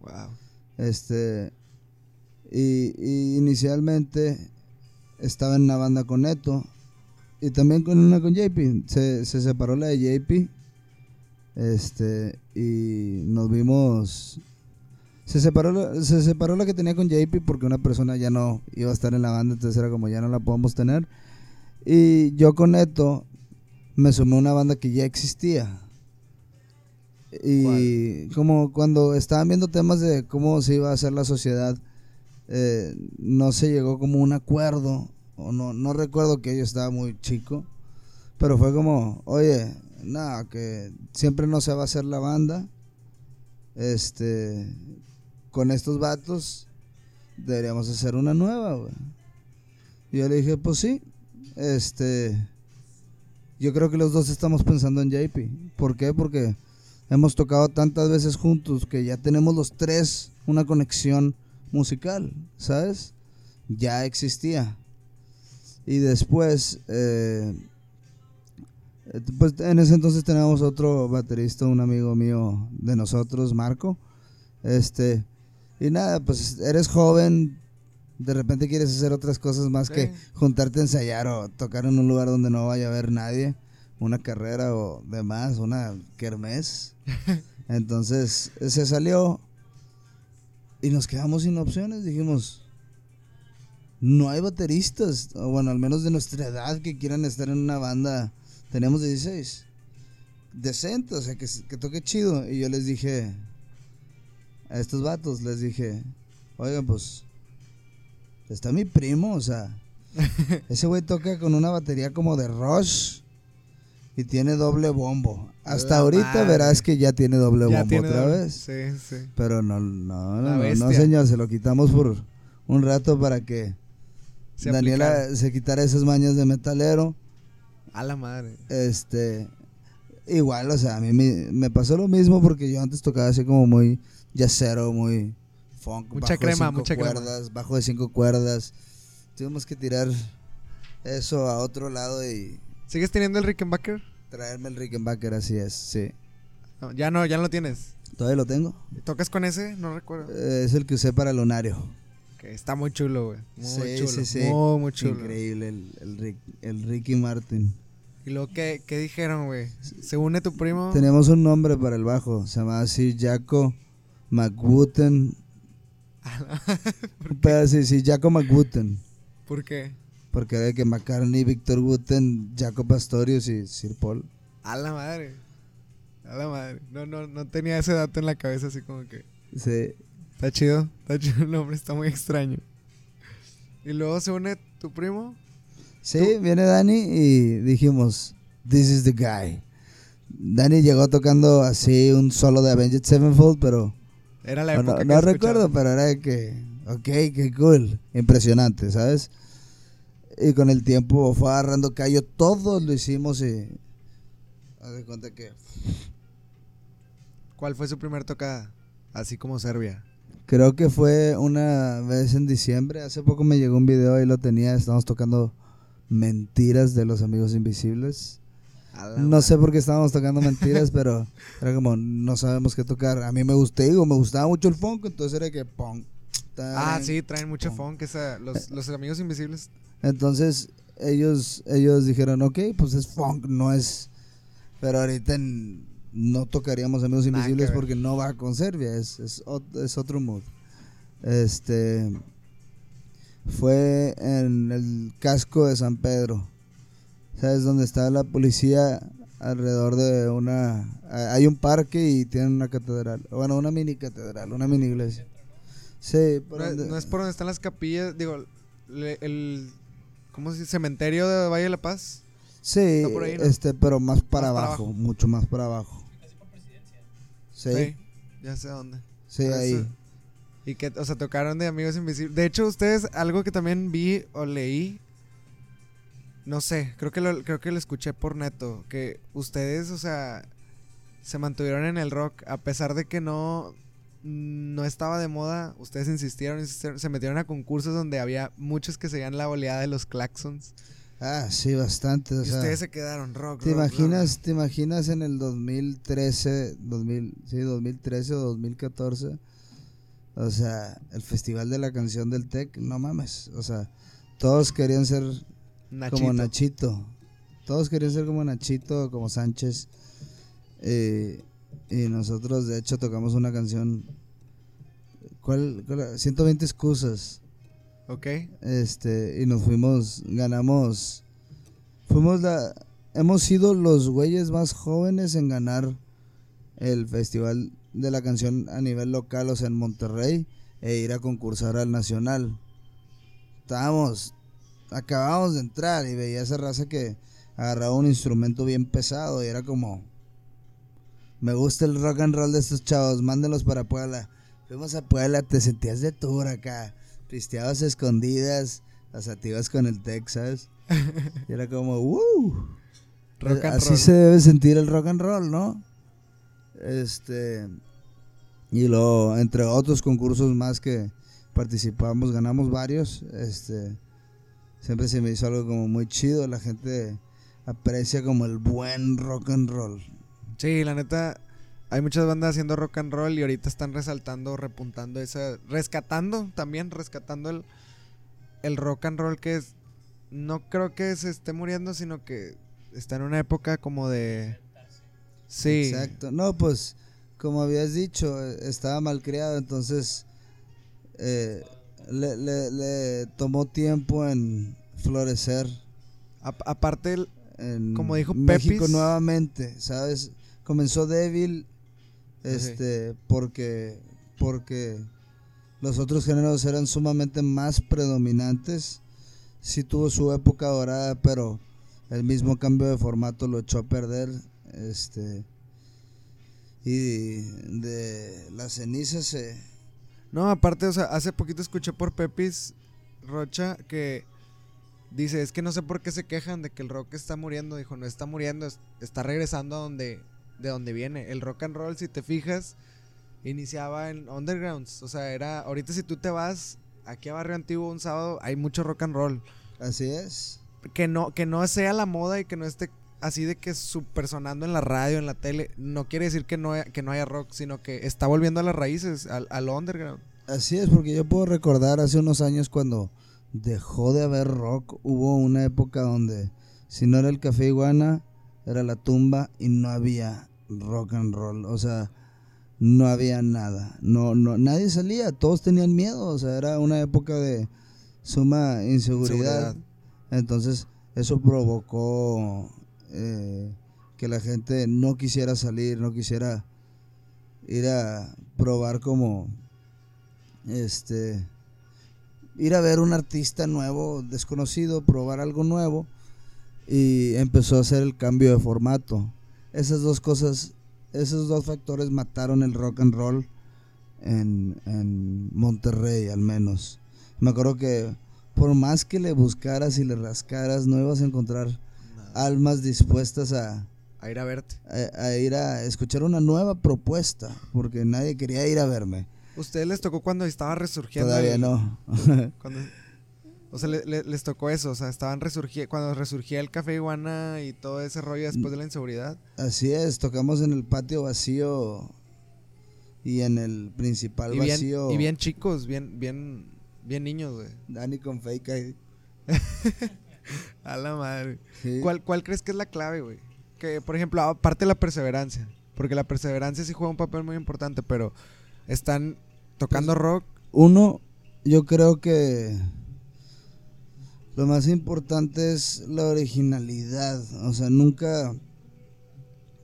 Speaker 1: Wow.
Speaker 2: Este. Y, inicialmente estaba en una banda con Neto y también con una con JP. Se, se separó la de JP. Este, y nos vimos. Se separó, se separó la que tenía con JP porque una persona ya no iba a estar en la banda, entonces era como ya no la podemos tener. Y yo con Neto me sumé a una banda que ya existía. Y como cuando estaban viendo temas de cómo se iba a hacer la sociedad, eh, no se llegó como un acuerdo o no, no recuerdo que yo estaba muy chico, pero fue como, oye, nada, que siempre no se va a hacer la banda, este, con estos vatos deberíamos hacer una nueva, güey. Y yo le dije, pues sí, este, yo creo que los dos estamos pensando en JP. ¿Por qué? Porque hemos tocado tantas veces juntos que ya tenemos los tres una conexión musical, ¿sabes? Ya existía. Y después, eh, pues en ese entonces teníamos otro baterista, un amigo mío de nosotros, Marco. Este, y nada, pues eres joven, de repente quieres hacer otras cosas más que juntarte a ensayar o tocar en un lugar donde no vaya a haber nadie, una carrera o demás, una kermés. Entonces se salió y nos quedamos sin opciones, dijimos, no hay bateristas, o bueno, al menos de nuestra edad que quieran estar en una banda. Tenemos 16. Decente, o sea, que, que toque chido. Y yo les dije a estos vatos, les dije, oigan, pues, está mi primo, o sea, ese güey toca con una batería como de Rush y tiene doble bombo. Hasta ahorita verás que ya tiene doble bombo otra vez.
Speaker 1: Sí, sí.
Speaker 2: Pero no, no, no, no, señor, se lo quitamos por un rato para que Daniela se quitara esas mañas de metalero.
Speaker 1: A la madre.
Speaker 2: Este, igual, o sea, a mí me, pasó lo mismo porque yo antes tocaba así como muy yacero, muy funk.
Speaker 1: Mucha crema, mucha
Speaker 2: cuerdas, Bajo de cinco cuerdas. Tuvimos que tirar eso a otro lado y...
Speaker 1: ¿Sigues teniendo el Rickenbacker?
Speaker 2: Traerme el Rickenbacker, así es, sí.
Speaker 1: ya no, ya no lo tienes.
Speaker 2: Todavía lo tengo.
Speaker 1: ¿Tocas con ese? No recuerdo.
Speaker 2: Eh, es el que usé para el lunario.
Speaker 1: Que está muy chulo, güey. Muy
Speaker 2: chulo. Sí, sí.
Speaker 1: Muy, muy chulo.
Speaker 2: Increíble el, el, Ricky Martin.
Speaker 1: ¿Y luego qué, qué dijeron, güey? ¿Se une tu primo?
Speaker 2: Tenemos un nombre para el bajo. Se llama así Jaco McWooten. Pero sí, sí, Jaco McWooten.
Speaker 1: ¿Por qué?
Speaker 2: Porque de que McCartney, Víctor Wooten, Jaco Pastorius y Sir Paul.
Speaker 1: A la madre. A la madre. No, no, no tenía ese dato en la cabeza así como que.
Speaker 2: Sí.
Speaker 1: Está chido, está chido el nombre, está muy extraño. Y luego se une tu primo.
Speaker 2: Sí, viene Dani y dijimos, this is the guy. Dani llegó tocando así un solo de Avenged Sevenfold, pero...
Speaker 1: Era la época
Speaker 2: No, no recuerdo, pero era que... Ok, qué cool. Impresionante, ¿sabes? Y con el tiempo fue agarrando callo. Todos lo hicimos y... Haz de cuenta que...
Speaker 1: ¿Cuál fue su primer tocada? Así como Serbia.
Speaker 2: Creo que fue una vez en diciembre. Hace poco me llegó un video y lo tenía. Estábamos tocando Mentiras de los Amigos Invisibles. No sé por qué estábamos tocando mentiras, pero era como no sabemos qué tocar. A mí me gustó, digo, me gustaba mucho el funk, entonces era que pong.
Speaker 1: Ah, sí, traen mucho funk, esa, los, los, amigos invisibles.
Speaker 2: Entonces ellos ellos dijeron, ok, pues es funk, no es... Pero ahorita en, no tocaríamos Amigos Invisibles porque no va con Serbia, es, es, es, otro mood. Este fue en el casco de San Pedro. ¿Sabes dónde está la policía? Alrededor de una... Hay un parque y tienen una catedral. Bueno, una mini catedral, una mini iglesia. Sí.
Speaker 1: no, es por donde están las capillas, digo, el... ¿Cómo se dice? ¿Cementerio de Valle de la Paz?
Speaker 2: Sí, este, pero más para abajo, mucho más para abajo. Sí.
Speaker 1: ya sé dónde.
Speaker 2: Sí, ahí.
Speaker 1: Y que, o sea, tocaron de Amigos Invisibles. De hecho, ustedes, algo que también vi o leí, no sé, creo que lo, creo que lo escuché por neto, que ustedes, o sea, se mantuvieron en el rock, a pesar de que no, no estaba de moda, ustedes insistieron, insistieron, se metieron a concursos donde había muchos que seguían la oleada de los claxons.
Speaker 2: Ah, sí, bastante.
Speaker 1: y ustedes se quedaron rock.
Speaker 2: ¿Te imaginas, te imaginas en el 2013, 2000, sí, 2013 o 2014? O sea, el festival de la canción del Tec, no mames. O sea, todos querían ser como Nachito. Todos querían ser como Nachito, como Sánchez. Eh, y nosotros, de hecho, tocamos una canción. ¿Cuál? cuál 120 excusas.
Speaker 1: Ok.
Speaker 2: Este, y nos fuimos, ganamos. Fuimos la. Hemos sido los güeyes más jóvenes en ganar el festival de la canción a nivel local, o sea, en Monterrey, e ir a concursar al nacional. Estábamos, acabamos de entrar y veía esa raza que agarraba un instrumento bien pesado y era como, me gusta el rock and roll de estos chavos, mándenlos para Puebla. Fuimos a Puebla, te sentías de tour acá pisteabas escondidas, las con el Texas. y era como, ¡uh! Así se debe sentir el rock and roll, ¿no? Este. Y luego, entre otros concursos más que participamos, ganamos varios. Este. Siempre se me hizo algo como muy chido. La gente aprecia como el buen rock and roll.
Speaker 1: Sí, la neta hay muchas bandas haciendo rock and roll y ahorita están resaltando, repuntando esa, rescatando también, rescatando el, el rock and roll que es, no creo que se esté muriendo, sino que está en una época como de... Sí.
Speaker 2: Exacto. No, pues, como habías dicho, estaba mal creado, entonces eh, le, tomó tiempo en florecer.
Speaker 1: aparte, en como dijo
Speaker 2: México nuevamente, ¿sabes? Comenzó débil este, porque, porque los otros géneros eran sumamente más predominantes. Sí tuvo su época dorada, pero el mismo cambio de formato lo echó a perder. Este, y de las cenizas se...
Speaker 1: No, aparte, o sea, hace poquito escuché por Pepis Rocha que dice, es que no sé por qué se quejan de que el rock está muriendo. Dijo, no está muriendo, está regresando a donde de donde viene. El rock and roll, si te fijas, iniciaba en undergrounds. O sea, era. Ahorita, si tú te vas aquí a Barrio Antiguo un sábado, hay mucho rock and roll.
Speaker 2: Así es.
Speaker 1: que no, que no sea la moda y que no esté así de que super sonando en la radio, en la tele, no quiere decir que no, que no haya rock, sino que está volviendo a las raíces, al, al underground.
Speaker 2: Así es, porque yo puedo recordar hace unos años cuando dejó de haber rock, hubo una época donde si no era el Café Iguana, era la tumba y no había rock and roll, o sea, no había nada, no, no, nadie salía, todos tenían miedo, o sea, era una época de suma inseguridad. Entonces, eso provocó eh, que la gente no quisiera salir, no quisiera ir a probar como este ir a ver un artista nuevo, desconocido, probar algo nuevo y empezó a hacer el cambio de formato. Esas dos cosas, esos dos factores mataron el rock and roll en, en Monterrey al menos. Me acuerdo que por más que le buscaras y le rascaras, no ibas a encontrar almas dispuestas a,
Speaker 1: a ir a verte.
Speaker 2: A, ir a escuchar una nueva propuesta, porque nadie quería ir a verme.
Speaker 1: ¿Ustedes les tocó cuando estaba resurgiendo?
Speaker 2: Todavía no.
Speaker 1: o sea, les tocó eso, o sea, estaban resurgiendo, cuando resurgía el Café Iguana y todo ese rollo después de la inseguridad.
Speaker 2: Así es, tocamos en el patio vacío y en el principal vacío.
Speaker 1: y bien chicos, bien, bien, bien niños, güey.
Speaker 2: Dani con fake ahí.
Speaker 1: A la madre. ¿Cuál, ¿Cuál crees que es la clave, güey? Que, por ejemplo, aparte de la perseverancia. Porque la perseverancia sí juega un papel muy importante, pero están tocando pues, rock.
Speaker 2: Uno, yo creo que lo más importante es la originalidad. O sea, nunca,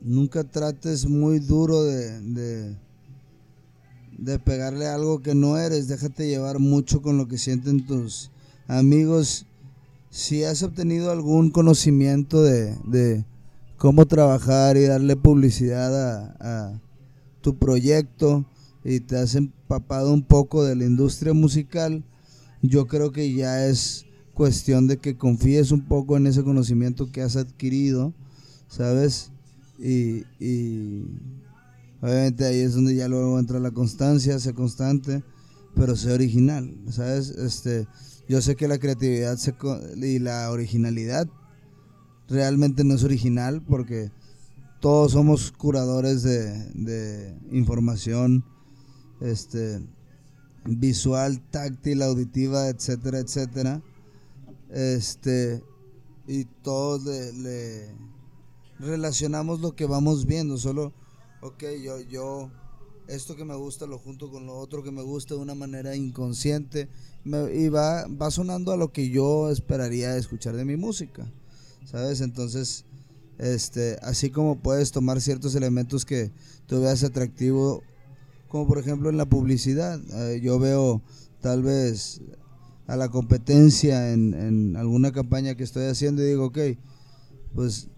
Speaker 2: nunca trates muy duro de, de, de pegarle algo que no eres. Déjate llevar mucho con lo que sienten tus amigos si has obtenido algún conocimiento de, cómo trabajar y darle publicidad a, tu proyecto y te has empapado un poco de la industria musical, yo creo que ya es cuestión de que confíes un poco en ese conocimiento que has adquirido, ¿sabes? Y, obviamente ahí es donde ya luego entra la constancia, sea constante, pero sea original, ¿sabes? Este, yo sé que la creatividad y la originalidad realmente no es original porque todos somos curadores de, información este, visual, táctil, auditiva, etcétera, etcétera. Este, y todos le, relacionamos lo que vamos viendo, solo, ok, yo, yo, esto que me gusta lo junto con lo otro que me gusta de una manera inconsciente y va, va sonando a lo que yo esperaría escuchar de mi música, ¿sabes? Entonces, este, así como puedes tomar ciertos elementos que tú veas atractivo, como por ejemplo en la publicidad, eh, yo veo tal vez a la competencia en, en, alguna campaña que estoy haciendo y digo, ok, pues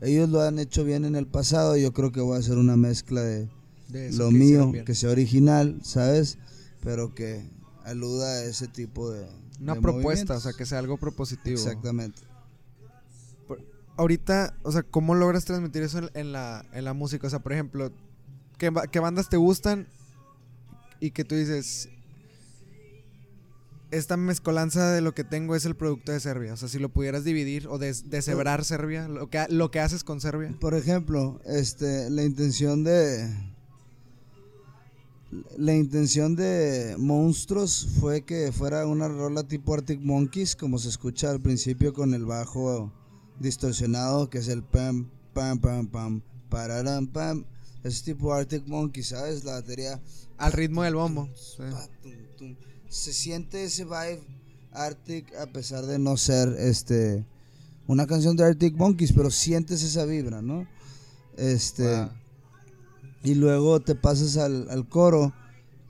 Speaker 2: ellos lo han hecho bien en el pasado, yo creo que voy a hacer una mezcla de, lo mío, que sea original, ¿sabes? Pero que aluda a ese tipo de...
Speaker 1: Una propuesta, o sea, que sea algo propositivo.
Speaker 2: Exactamente.
Speaker 1: ahorita, o sea, ¿cómo logras transmitir eso en, la, en la música? O sea, por ejemplo, ¿qué, ¿qué, bandas te gustan? Y que tú dices, esta mezcolanza de lo que tengo es el producto de Serbia. O sea, si lo pudieras dividir o deshebrar Serbia, lo que, lo que haces con Serbia.
Speaker 2: Por ejemplo, este, la intención de la intención de Monstruos fue que fuera una rola tipo Arctic Monkeys, como se escucha al principio con el bajo distorsionado, que es el pam, pam, pam, pam, pararam, pam. Es tipo Arctic Monkeys, ¿sabes? La batería.
Speaker 1: Al ritmo del bombo.
Speaker 2: Se siente ese vibe Arctic a pesar de no ser este una canción de Arctic Monkeys, pero sientes esa vibra, ¿no? Este y luego te pasas al, coro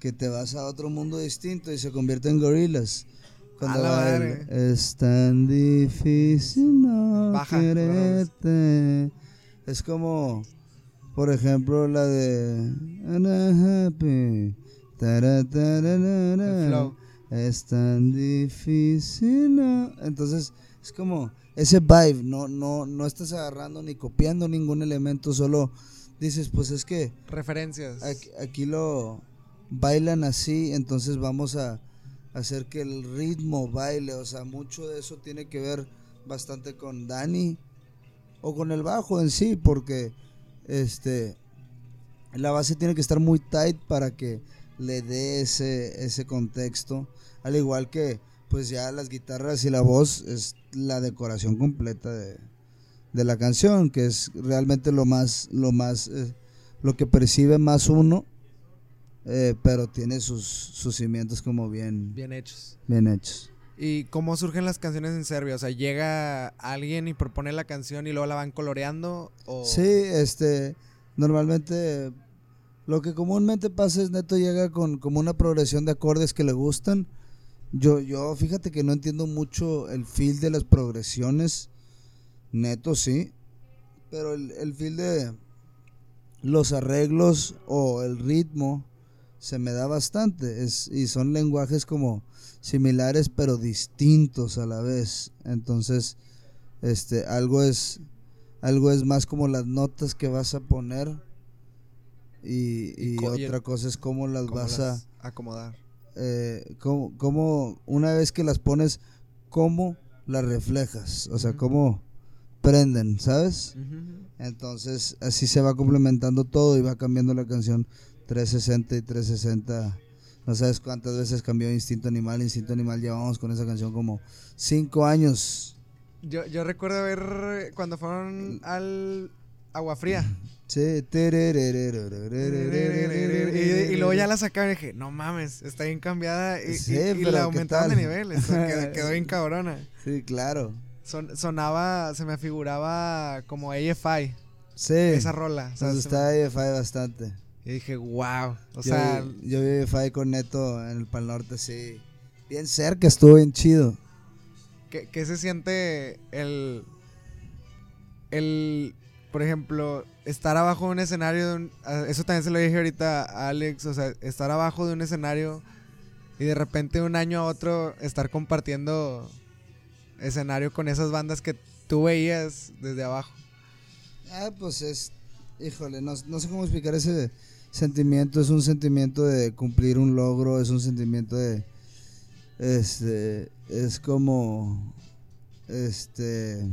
Speaker 2: que te vas a otro mundo distinto y se convierte en gorilas. Cuando es tan difícil no quererte. Es como, por ejemplo, la de happy. Es tan difícil. No. Entonces, es como ese vibe. No, no, no estás agarrando ni copiando ningún elemento, solo dices, pues es que...
Speaker 1: Referencias.
Speaker 2: Aquí, lo bailan así, entonces vamos a hacer que el ritmo baile, o sea, mucho de eso tiene que ver bastante con Dani o con el bajo en sí, porque este la base tiene que estar muy tight para que le dé ese, ese contexto. Al igual que pues ya las guitarras y la voz es la decoración completa de, la canción, que es realmente lo más, lo más, eh, lo que percibe más uno, eh, pero tiene sus, sus cimientos como bien,
Speaker 1: bien hechos.
Speaker 2: Bien hechos.
Speaker 1: ¿Y cómo surgen las canciones en Serbia? O sea, ¿llega alguien y propone la canción y luego la van coloreando? O...
Speaker 2: Sí, este, normalmente lo que comúnmente pasa es Neto llega con como una progresión de acordes que le gustan. Yo, yo fíjate que no entiendo mucho el feel de las progresiones. Neto sí. Pero el, el feel de los arreglos o el ritmo se me da bastante. Es, y son lenguajes como similares pero distintos a la vez. Entonces, este, algo es, algo es más como las notas que vas a poner y, otra cosa es cómo las vas a
Speaker 1: acomodar.
Speaker 2: Eh, cómo, una vez que las pones, cómo las reflejas, o sea, cómo prenden, ¿sabes? Entonces así se va complementando todo y va cambiando la canción 360 y 360. No sabes cuántas veces cambió Instinto Animal. Instinto Animal llevamos con esa canción como cinco años.
Speaker 1: Yo, yo recuerdo ver cuando fueron al Agua Fría.
Speaker 2: Sí. y,
Speaker 1: luego ya la sacaron y dije, no mames, está bien cambiada. Y, la aumentaron de nivel, quedó, bien cabrona.
Speaker 2: Sí, claro.
Speaker 1: sonaba, se me figuraba como AFI.
Speaker 2: Sí.
Speaker 1: Esa rola.
Speaker 2: O está AFI bastante.
Speaker 1: Y dije, wow. O
Speaker 2: yo,
Speaker 1: sea.
Speaker 2: Yo vi AFI con Neto en el Pal Norte, sí. Bien cerca, estuvo bien chido.
Speaker 1: ¿Qué, qué se siente el. El por ejemplo, estar abajo de un escenario, eso también se lo dije ahorita a Alex, o sea, estar abajo de un escenario y de repente de un año a otro estar compartiendo escenario con esas bandas que tú veías desde abajo.
Speaker 2: Ah, pues es, híjole, no sé cómo explicar ese sentimiento, es un sentimiento de cumplir un logro, es un sentimiento de, este, es como, este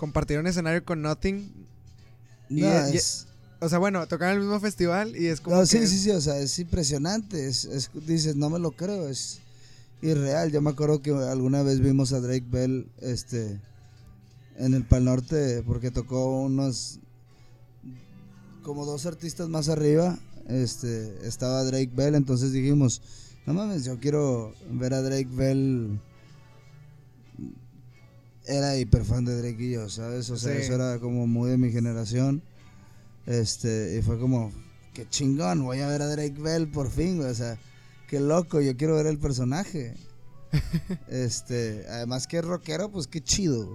Speaker 1: compartir un escenario con Nothing. o sea, bueno, tocar en el mismo festival y es como.
Speaker 2: sí, sí, sí, o sea, es impresionante. Es, dices, no me lo creo, es irreal. Yo me acuerdo que alguna vez vimos a Drake Bell este, en el Pal Norte porque tocó unos. como dos artistas más arriba. Este, estaba Drake Bell, entonces dijimos, no mames, yo quiero ver a Drake Bell era hiper fan de Drake y yo, ¿sabes? O sea, eso era como muy de mi generación. Este, y fue como, qué chingón, voy a ver a Drake Bell por fin, O sea, qué loco, yo quiero ver el personaje. este, además que es rockero, pues qué chido.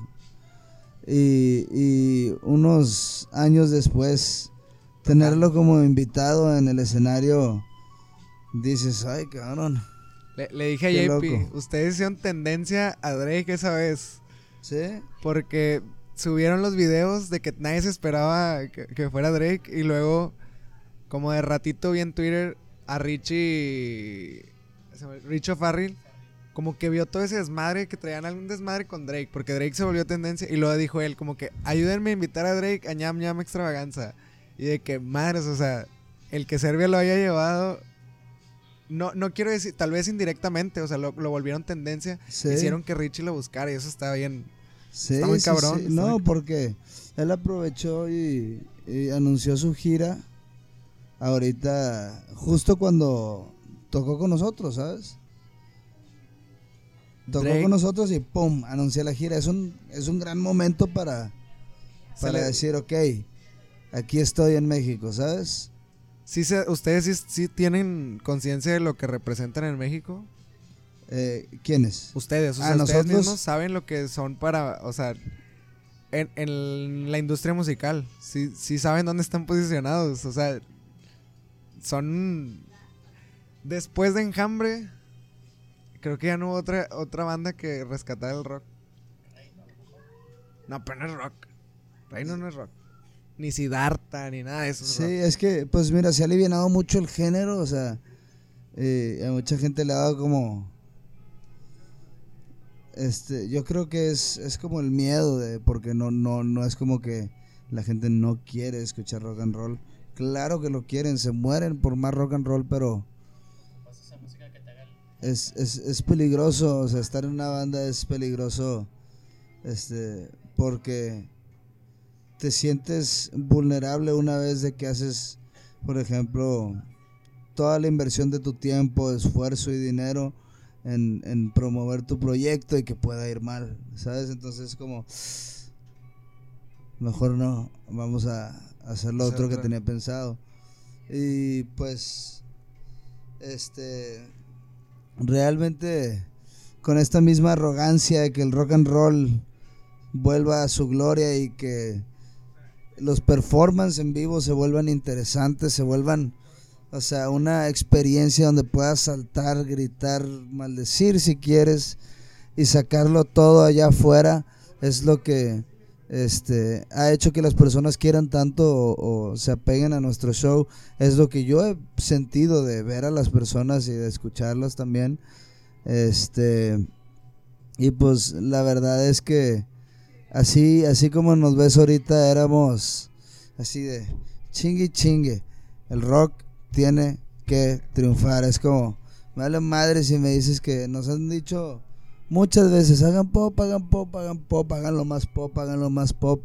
Speaker 2: Y, y unos años después, tenerlo como invitado en el escenario, dices, ay, cabrón.
Speaker 1: Le, le dije a JP, ustedes hicieron tendencia a Drake esa vez.
Speaker 2: Sí.
Speaker 1: Porque subieron los videos de que nadie se esperaba que, fuera Drake y luego, como de ratito vi en Twitter a Richie, Richie Farrell, como que vio todo ese desmadre, que traían algún desmadre con Drake, porque Drake se volvió tendencia y luego dijo él, como que ayúdenme a invitar a Drake a ñam ñam extravaganza. Y de que, madres, o sea, el que Serbia lo haya llevado no, no quiero decir, tal vez indirectamente, o sea, lo, volvieron tendencia, hicieron que Richie lo buscara y eso está bien.
Speaker 2: Sí, está muy cabrón. No, porque él aprovechó y, anunció su gira ahorita, justo cuando tocó con nosotros, ¿sabes? Tocó con nosotros y ¡pum! anunció la gira. Es un, es un gran momento para, para decir, ok, aquí estoy en México, ¿sabes?
Speaker 1: ¿Sí ¿Ustedes sí, tienen conciencia de lo que representan en México?
Speaker 2: Eh, ¿Quiénes?
Speaker 1: Ustedes, o ah, sea, ustedes mismos saben lo que son para, o sea, en, la industria musical, sí, sí saben dónde están posicionados, o sea, son, después de Enjambre, creo que ya no hubo otra, otra banda que rescatara el rock. No, pero no es rock. Reino no es rock ni Siddhartha, ni nada de eso.
Speaker 2: Sí, es que, pues mira, se ha alivianado mucho el género, o sea, eh, a mucha gente le ha dado como... este, yo creo que es, es como el miedo de, porque no, no, no es como que la gente no quiere escuchar rock and roll. Claro que lo quieren, se mueren por más rock and roll, pero es, es, es peligroso, o sea, estar en una banda es peligroso, este, porque te sientes vulnerable una vez de que haces, por ejemplo, toda la inversión de tu tiempo, esfuerzo y dinero en, en promover tu proyecto y que pueda ir mal, ¿sabes? Entonces como, mejor no, vamos a hacer lo otro que tenía pensado. Y pues, este, realmente con esta misma arrogancia de que el rock and roll vuelva a su gloria y que los performances en vivo se vuelvan interesantes, se vuelvan, o sea, una experiencia donde puedas saltar, gritar, maldecir si quieres y sacarlo todo allá afuera, es lo que este ha hecho que las personas quieran tanto o, se apeguen a nuestro show. Es lo que yo he sentido de ver a las personas y de escucharlas también. Este y pues la verdad es que Así, así como nos ves ahorita, éramos así de chingue chingue. El rock tiene que triunfar. Es como, me vale madre si me dices que nos han dicho muchas veces, hagan pop, hagan pop, hagan pop, hagan lo más pop, hagan lo más pop.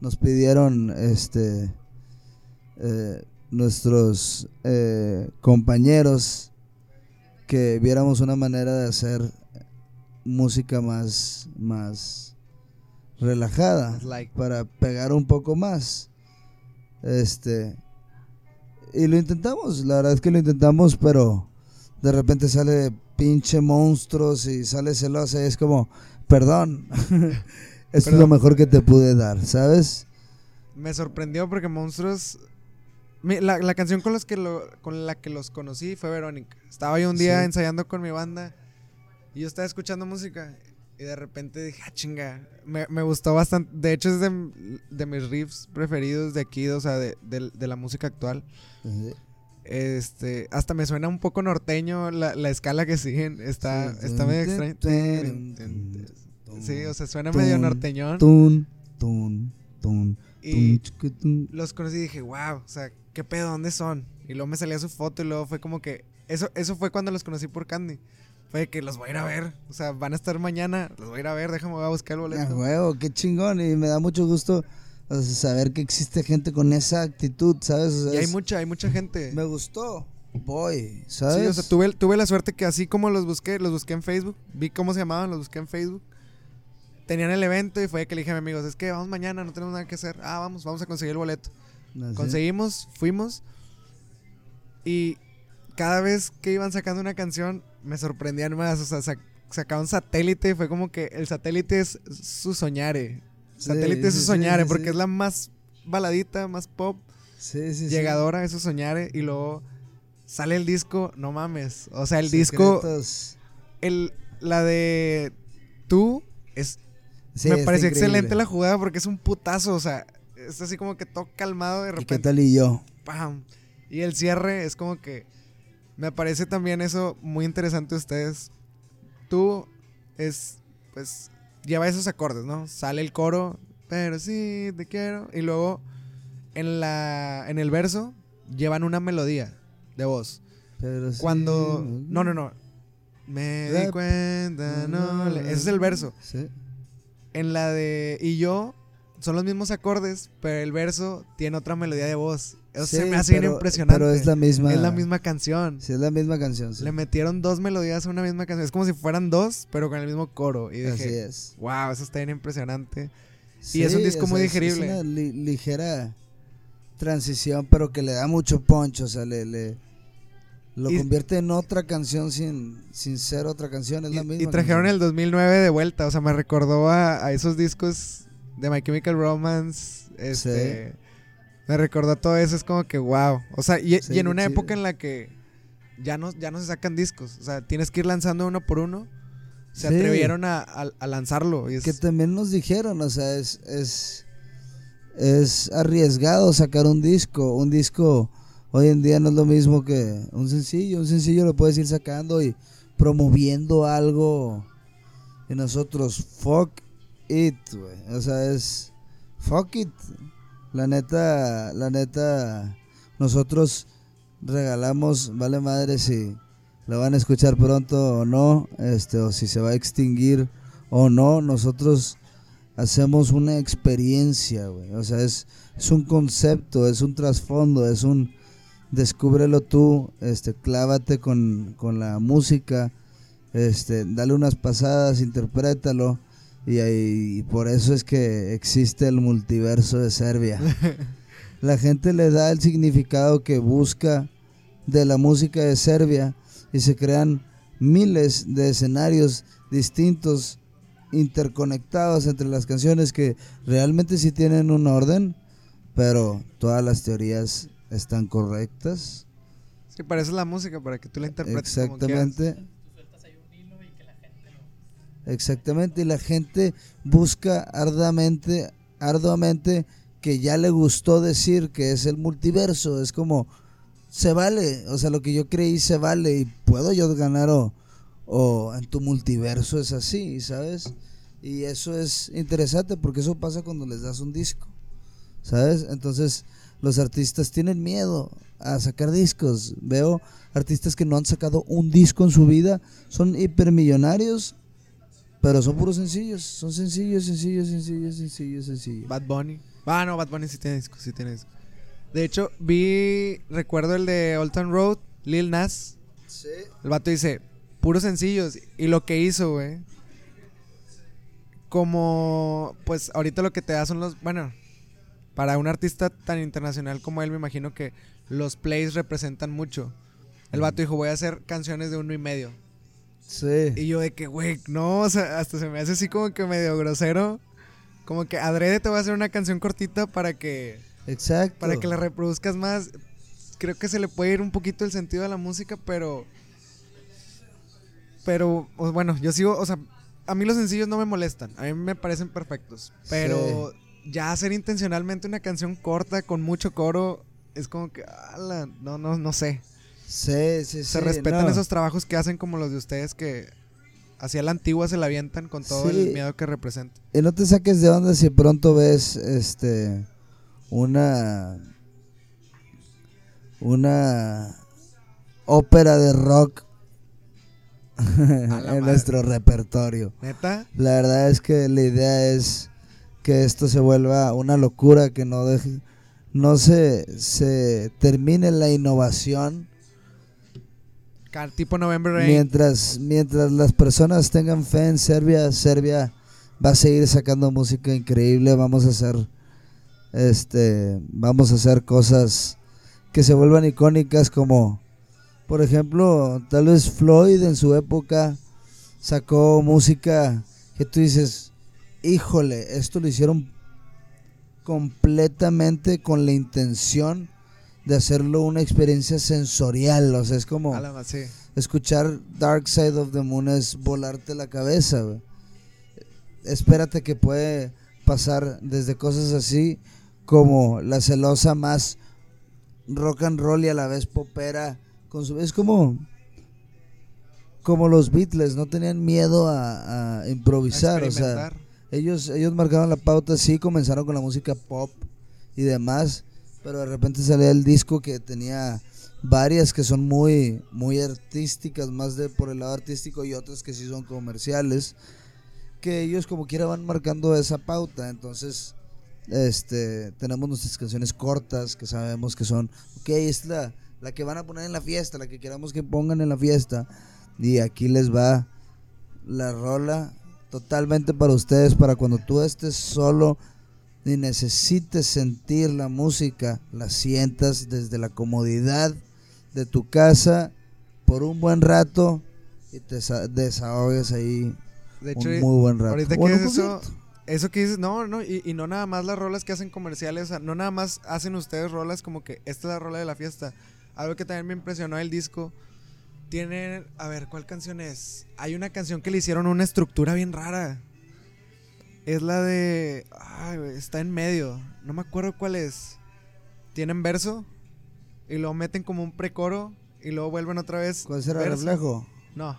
Speaker 2: Nos pidieron este eh, nuestros eh, compañeros que viéramos una manera de hacer música más, más relajada para pegar un poco más. Este y lo intentamos, la verdad es que lo intentamos, pero de repente sale pinche monstruos y sale celosa y es como, perdón, esto es lo mejor que te pude dar, ¿sabes?
Speaker 1: Me sorprendió porque monstruos la, la, canción con, los que lo, con la que los conocí fue Verónica. Estaba yo un día ensayando con mi banda y yo estaba escuchando música y de repente dije, ah, chinga. Me, me gustó bastante. De hecho, es de, de, mis riffs preferidos de aquí, o sea, de, de la música actual. Este, hasta me suena un poco norteño la, la escala que siguen. Está, está medio extraño. Sí, o sea, suena medio norteñón.
Speaker 2: Tun, tun, tun,
Speaker 1: y los conocí y dije, wow, o sea, ¿qué pedo? ¿Dónde son? Y luego me salía su foto y luego fue como que. Eso, eso fue cuando los conocí por Candy. Fue que los voy a ir a ver. O sea, van a estar mañana. Los voy a ir a ver. Déjame voy a buscar el boleto.
Speaker 2: Ah, huevo, qué chingón. Y me da mucho gusto saber que existe gente con esa actitud, ¿sabes?
Speaker 1: y hay mucha, hay mucha gente.
Speaker 2: Me gustó. Voy, ¿sabes? Sí, o
Speaker 1: sea, tuve, tuve la suerte que así como los busqué, los busqué en Facebook. Vi cómo se llamaban, los busqué en Facebook. Tenían el evento y fue que le dije a mis amigos, es que vamos mañana, no tenemos nada que hacer. Ah, vamos, vamos a conseguir el boleto. Ah, Conseguimos, fuimos. Y cada vez que iban sacando una canción, me sorprendían más. O sea, sacaban satélite. Fue como que el satélite es su soñare. Satélite es su soñare, porque es la más baladita, más pop. llegadora, es su soñare. Y luego sale el disco, no mames. O sea, el disco. El, la de tú es. me pareció excelente la jugada porque es un putazo. O sea, es así como que todo calmado de repente.
Speaker 2: ¿Y qué tal y yo?
Speaker 1: ¡Pam! Y el cierre es como que me parece también eso muy interesante ustedes. Tú es, pues, lleva esos acordes, ¿no? Sale el coro, pero sí, te quiero. Y luego, en, la, en el verso, llevan una melodía de voz.
Speaker 2: Pero
Speaker 1: Cuando... No, no, no. Me di cuenta, no... Ese es el verso.
Speaker 2: Sí.
Speaker 1: En la de... Y yo, son los mismos acordes, pero el verso tiene otra melodía de voz. Eso se me hace impresionante.
Speaker 2: Pero es la misma.
Speaker 1: Es la misma canción.
Speaker 2: Sí, es la misma canción.
Speaker 1: Le metieron dos melodías a una misma canción. Es como si fueran dos, pero con el mismo coro. Y dije,
Speaker 2: Así es.
Speaker 1: Wow, eso está bien impresionante. y es un disco muy digerible.
Speaker 2: Es una ligera transición, pero que le da mucho punch. O sea, le, le lo convierte en otra canción sin, sin ser otra canción. Es
Speaker 1: y,
Speaker 2: la misma.
Speaker 1: Y trajeron el 2009 de vuelta. O sea, me recordó a, a esos discos de My Chemical Romance. Este. Me recordó todo eso, es como que wow. O sea, y, en una época en la que ya no, ya no se sacan discos. O sea, tienes que ir lanzando uno por uno. Se atrevieron a, lanzarlo. Y
Speaker 2: Que también nos dijeron, o sea, es, es, es arriesgado sacar un disco. Un disco hoy en día no es lo mismo que un sencillo. Un sencillo lo puedes ir sacando y promoviendo algo Y nosotros, fuck it, güey. O sea, es fuck it. La neta, la neta, nosotros regalamos, vale madre si lo van a escuchar pronto o no, este, o si se va a extinguir o no, nosotros hacemos una experiencia, güey. O sea, es, es un concepto, es un trasfondo, es un descúbrelo tú, este, clávate con, con la música, este, dale unas pasadas, interprétalo. Y, ahí, por eso es que existe el multiverso de Serbia. La gente le da el significado que busca de la música de Serbia y se crean miles de escenarios distintos interconectados entre las canciones que realmente sí tienen un orden, pero todas las teorías están correctas.
Speaker 1: Sí, para eso es la música, para que tú la interpretes.
Speaker 2: Exactamente. Exactamente, y la gente busca arduamente, arduamente que ya le gustó decir que es el multiverso, es como, se vale, o sea, lo que yo creí se vale y puedo yo ganar o, o en tu multiverso es así, ¿sabes? Y eso es interesante porque eso pasa cuando les das un disco, ¿sabes? Entonces los artistas tienen miedo a sacar discos. Veo artistas que no han sacado un disco en su vida, son hipermillonarios pero son puros sencillos, son sencillos, sencillos, sencillos, sencillos, sencillos.
Speaker 1: Bad Bunny. Ah, no, Bad Bunny sí tiene disco, sí tiene disco. De hecho, vi, recuerdo el de Old Town Road, Lil Nas. Sí. El vato dice, puros sencillos. Y lo que hizo, güey. Como, pues ahorita lo que te da son los, bueno, para un artista tan internacional como él, me imagino que los plays representan mucho. El vato dijo, voy a hacer canciones de uno y medio.
Speaker 2: Sí.
Speaker 1: Y yo de que, güey, no, o sea, hasta se me hace así como que medio grosero. Como que adrede te voy a hacer una canción cortita para que...
Speaker 2: Exacto.
Speaker 1: Para que la reproduzcas más. Creo que se le puede ir un poquito el sentido de la música, pero... Pero, bueno, yo sigo, o sea, a mí los sencillos no me molestan. A mí me parecen perfectos. Pero ya hacer intencionalmente una canción corta con mucho coro es como que, ala, no, no, no sé.
Speaker 2: Sí, sí,
Speaker 1: se respetan esos trabajos que hacen como los de ustedes que hacia la antigua se la avientan con todo el miedo que representa.
Speaker 2: Y no te saques de onda si pronto ves este una una ópera de rock en nuestro repertorio.
Speaker 1: ¿Neta?
Speaker 2: La verdad es que la idea es que esto se vuelva una locura, que no deje, no se, se termine la innovación Mientras, mientras las personas tengan fe en Serbia, Serbia va a seguir sacando música increíble. Vamos a hacer, este, vamos a hacer cosas que se vuelvan icónicas como, por ejemplo, tal vez Floyd en su época sacó música que tú dices, híjole, esto lo hicieron completamente con la intención de hacerlo una experiencia sensorial, o sea, es como escuchar Dark Side of the Moon es volarte la cabeza, Espérate que puede pasar desde cosas así como la celosa más rock and roll y a la vez popera, con su, es como como los Beatles, no tenían miedo a, improvisar, o sea, ellos ellos marcaron la pauta, sí, comenzaron con la música pop y demás, pero de repente salía el disco que tenía varias que son muy muy artísticas, más de por el lado artístico y otras que sí son comerciales, que ellos como quiera van marcando esa pauta, entonces este tenemos nuestras canciones cortas que sabemos que son, ok, es la, la que van a poner en la fiesta, la que queramos que pongan en la fiesta y aquí les va la rola totalmente para ustedes, para cuando tú estés solo ni necesites sentir la música, la sientas desde la comodidad de tu casa por un buen rato y te desahogues ahí de hecho, un muy buen rato.
Speaker 1: Ahorita que eso, eso que dices, no, no, y, no nada más las rolas que hacen comerciales, no nada más hacen ustedes rolas como que esta es la rola de la fiesta. Algo que también me impresionó el disco. Tienen, a ver, ¿cuál canción es? Hay una canción que le hicieron una estructura bien rara. Es la de. Ay, está en medio. No me acuerdo cuál es. Tienen verso. Y luego meten como un precoro. Y luego vuelven otra vez.
Speaker 2: ¿Cuál será el reflejo?
Speaker 1: No.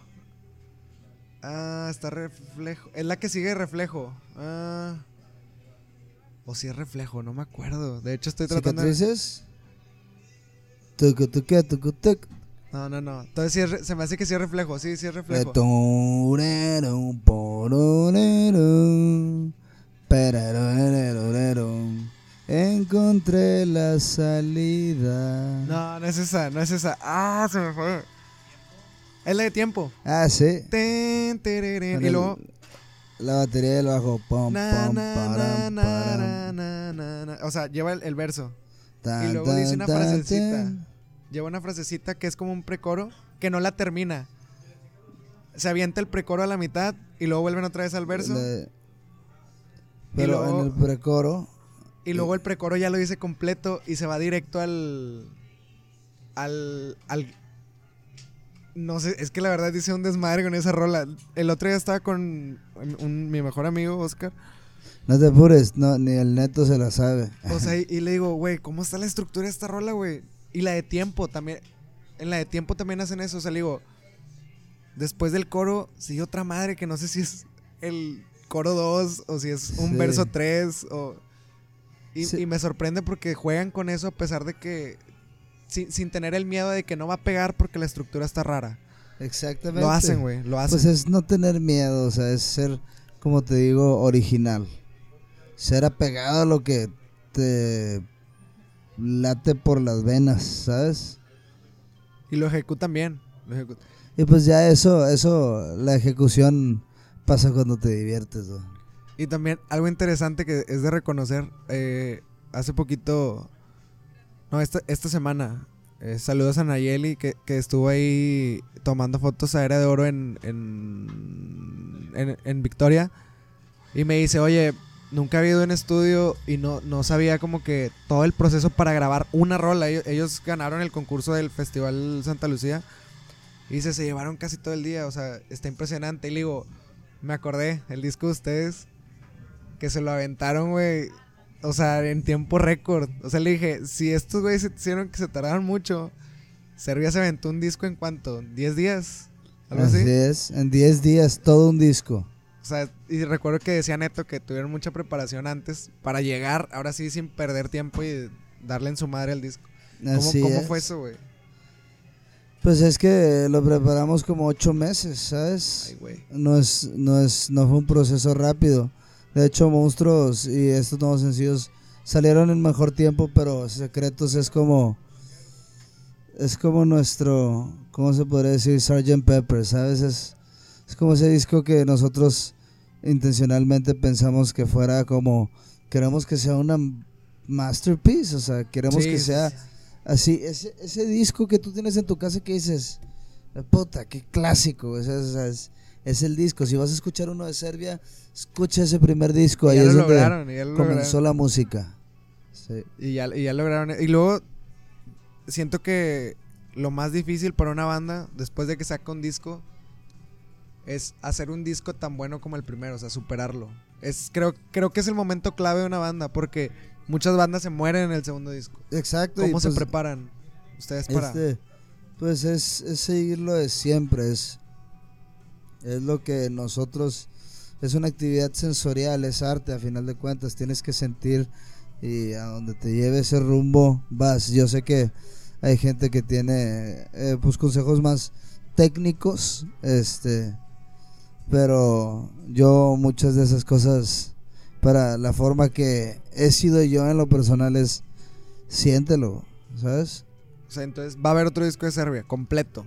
Speaker 1: Ah, está reflejo. Es la que sigue reflejo. Ah. O si es reflejo, no me acuerdo. De hecho, estoy tratando.
Speaker 2: ¿Cicatrices? Tuc.
Speaker 1: No, no, no. Entonces sí es se me hace que sí es reflejo. Sí, sí es reflejo.
Speaker 2: Encontré la salida.
Speaker 1: No, no es esa, no es esa. Ah, se me fue. Es la de tiempo.
Speaker 2: Ah, sí.
Speaker 1: Ten, Y luego.
Speaker 2: La batería del bajo. Pom,
Speaker 1: Na,
Speaker 2: pom,
Speaker 1: na,
Speaker 2: param,
Speaker 1: na,
Speaker 2: param.
Speaker 1: na, na, na. O sea, lleva el, el verso.
Speaker 2: Tan,
Speaker 1: Y luego dice una
Speaker 2: tan, tan,
Speaker 1: frasecita. Lleva una frasecita que es como un precoro que no la termina. Se avienta el precoro a la mitad y luego vuelven otra vez al verso.
Speaker 2: Le- Pero
Speaker 1: luego-
Speaker 2: en el precoro.
Speaker 1: Y luego el precoro ya lo dice completo y se va directo al. Al. al no sé, es que la verdad dice un desmadre con esa rola. El otro día estaba con un- un- mi mejor amigo, Oscar.
Speaker 2: No te apures, no, ni el neto se la sabe.
Speaker 1: O sea, y, y le digo, güey, ¿cómo está la estructura de esta rola, güey? Y la de tiempo también. En la de tiempo también hacen eso. O sea, le digo, después del coro sigue otra madre que no sé si es el coro 2 o si es un
Speaker 2: Sí.
Speaker 1: verso 3 o... Y,
Speaker 2: Sí.
Speaker 1: y me sorprende porque juegan con eso a pesar de que... Sin, sin tener el miedo de que no va a pegar porque la estructura está rara.
Speaker 2: Exactamente.
Speaker 1: Lo hacen, güey, lo hacen.
Speaker 2: Pues es no tener miedo, o sea, es ser, como te digo, original. Ser apegado a lo que te late por las venas, ¿sabes?
Speaker 1: Y lo ejecutan bien. lo
Speaker 2: Y pues ya eso, eso, la ejecución pasa cuando te diviertes.
Speaker 1: Y también algo interesante que es de reconocer, eh, hace poquito, no, esta, esta semana, eh, saludos a Nayeli que, que estuvo ahí tomando fotos a Era de Oro en, en, en, en Victoria y me dice, oye, nunca había ido un estudio y no, no sabía como que todo el proceso para grabar una rola. Ellos, ganaron el concurso del Festival Santa Lucía y dice, se llevaron casi todo el día, o sea, está impresionante. Y le digo, me acordé, el disco de ustedes, que se lo aventaron, güey. O sea, en tiempo récord. O sea, le dije, si estos güeyes se hicieron que se tardaron mucho, Serbia se aventó un disco en cuánto, 10 días. Algo
Speaker 2: en 10 días todo un disco.
Speaker 1: Sea, y recuerdo que decía Neto que tuvieron mucha preparación antes para llegar, ahora sí, sin perder tiempo y darle en su madre al disco. ¿Cómo, cómo fue eso, güey?
Speaker 2: Pues es que lo preparamos como ocho meses, ¿sabes?
Speaker 1: Ay, güey.
Speaker 2: no es, no es, no fue un proceso rápido. De hecho, Monstruos y estos nuevos sencillos salieron en mejor tiempo, pero Secretos es como, es como nuestro, ¿cómo se podría decir? Sgt. Pepper, ¿sabes? Es, es como ese disco que nosotros intencionalmente pensamos que fuera como, queremos que sea una masterpiece, o sea, queremos
Speaker 1: Sí,
Speaker 2: que sea
Speaker 1: sí.
Speaker 2: así, ese, ese disco que tú tienes en tu casa que dices, puta, qué clásico, o sea, o sea, es, es el disco. Si vas a escuchar uno de Serbia, escucha ese primer disco, ahí
Speaker 1: ya
Speaker 2: es donde
Speaker 1: lograron, y ya lo
Speaker 2: comenzó
Speaker 1: lograron.
Speaker 2: la música. Sí.
Speaker 1: Y ya, y ya lograron. Y luego siento que lo más difícil para una banda, después de que saca un disco, es hacer un disco tan bueno como el primero, o sea, superarlo. Es, creo, creo que es el momento clave de una banda, porque muchas bandas se mueren en el segundo disco.
Speaker 2: Exacto. y
Speaker 1: ¿Cómo se
Speaker 2: pues,
Speaker 1: preparan ustedes para...?
Speaker 2: este, pues es, es seguir lo de siempre, es, es lo que nosotros, es una actividad sensorial, es arte a final de cuentas, tienes que sentir y a donde te lleve ese rumbo vas. Yo sé que hay gente que tiene eh, pues consejos más técnicos, este, pero yo muchas de esas cosas para la forma que he sido yo en lo personal es siéntelo, ¿sabes?
Speaker 1: O sea, entonces va a haber otro disco de Serbia, completo.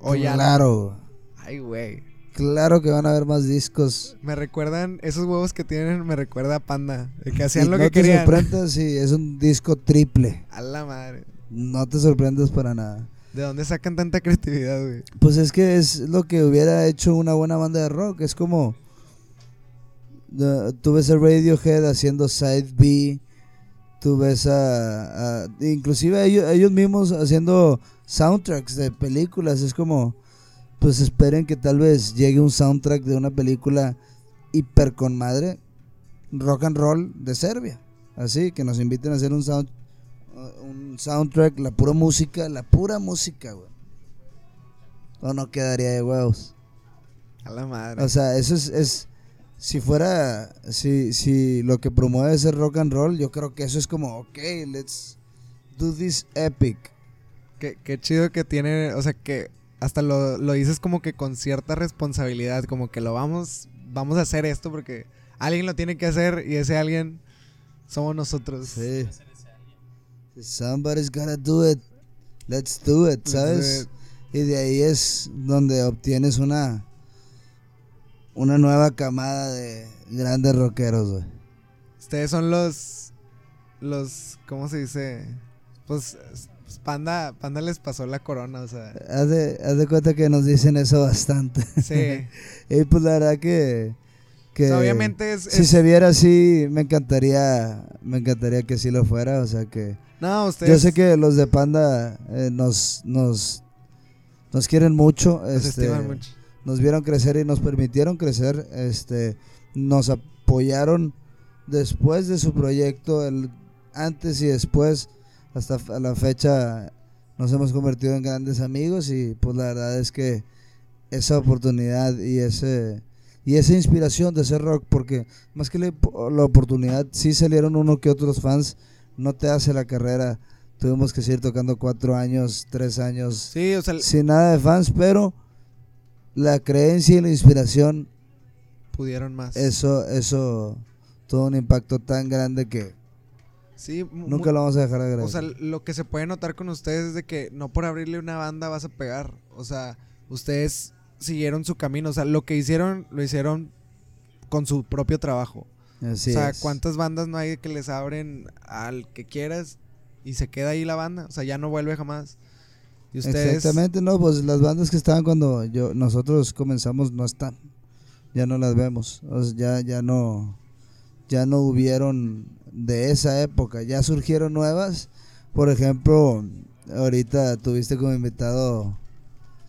Speaker 1: O ya...
Speaker 2: Claro,
Speaker 1: Ay, güey.
Speaker 2: claro que van a haber más discos.
Speaker 1: Me recuerdan, esos huevos que tienen, me recuerda a Panda. Que
Speaker 2: Y
Speaker 1: hacían lo
Speaker 2: no
Speaker 1: que
Speaker 2: te
Speaker 1: querían.
Speaker 2: sorprendas si es un disco triple.
Speaker 1: A la madre.
Speaker 2: No te sorprendas para nada.
Speaker 1: ¿De dónde sacan tanta creatividad, güey?
Speaker 2: Pues es que es lo que hubiera hecho una buena banda de rock. Es como. tú ves a Radiohead haciendo Side B. Tú ves a. a- inclusive ellos, ellos mismos haciendo soundtracks de películas. Es como. Pues esperen que tal vez llegue un soundtrack de una película hiper con madre. Rock and roll de Serbia. Así que nos inviten a hacer un sound, uh, un soundtrack, la pura música, la pura música, güey. O no quedaría de huevos.
Speaker 1: A la madre.
Speaker 2: O sea, eso es, es si fuera, si, si lo que promueve es el rock and roll, yo creo que eso es como, ok, let's do this epic.
Speaker 1: Qué, qué chido que tiene, o sea, que hasta lo, lo, dices como que con cierta responsabilidad, como que lo vamos, vamos a hacer esto porque alguien lo tiene que hacer y ese alguien somos nosotros.
Speaker 2: Sí. Somebody's gotta do it. Let's do it, ¿sabes? Y de ahí es donde obtienes una una nueva camada de grandes rockeros, güey.
Speaker 1: Ustedes son los los ¿cómo se dice? Pues, pues Panda, Panda les pasó la corona, o sea.
Speaker 2: Haz de, haz de cuenta que nos dicen eso bastante.
Speaker 1: Sí.
Speaker 2: y pues la verdad que que
Speaker 1: obviamente es,
Speaker 2: si se viera así me encantaría me encantaría que sí lo fuera o sea que
Speaker 1: no ustedes
Speaker 2: yo sé que los de Panda eh, nos nos nos quieren mucho
Speaker 1: nos
Speaker 2: este,
Speaker 1: mucho.
Speaker 2: nos vieron crecer y nos permitieron crecer este nos apoyaron después de su proyecto el antes y después hasta la fecha nos hemos convertido en grandes amigos y pues la verdad es que esa oportunidad y ese y esa inspiración de hacer rock, porque más que la, oportunidad, sí salieron uno que otros fans, no te hace la carrera. Tuvimos que seguir tocando cuatro años, tres años,
Speaker 1: sí, o sea,
Speaker 2: sin nada de fans, pero la creencia y la inspiración
Speaker 1: pudieron más.
Speaker 2: Eso, eso, tuvo un impacto tan grande que
Speaker 1: sí,
Speaker 2: nunca lo vamos a dejar de agradecer.
Speaker 1: O sea, lo que se puede notar con ustedes es de que no por abrirle una banda vas a pegar. O sea, ustedes siguieron su camino. O sea, lo que hicieron, lo hicieron con su propio trabajo.
Speaker 2: Así
Speaker 1: o sea,
Speaker 2: es.
Speaker 1: ¿cuántas bandas no hay que les abren al que quieras y se queda ahí la banda? O sea, ya no vuelve jamás. Y ustedes...
Speaker 2: Exactamente, no, pues las bandas que estaban cuando yo nosotros comenzamos no están. Ya no las vemos. O sea, ya ya no ya no hubieron de esa época, ya surgieron nuevas. Por ejemplo, ahorita tuviste como invitado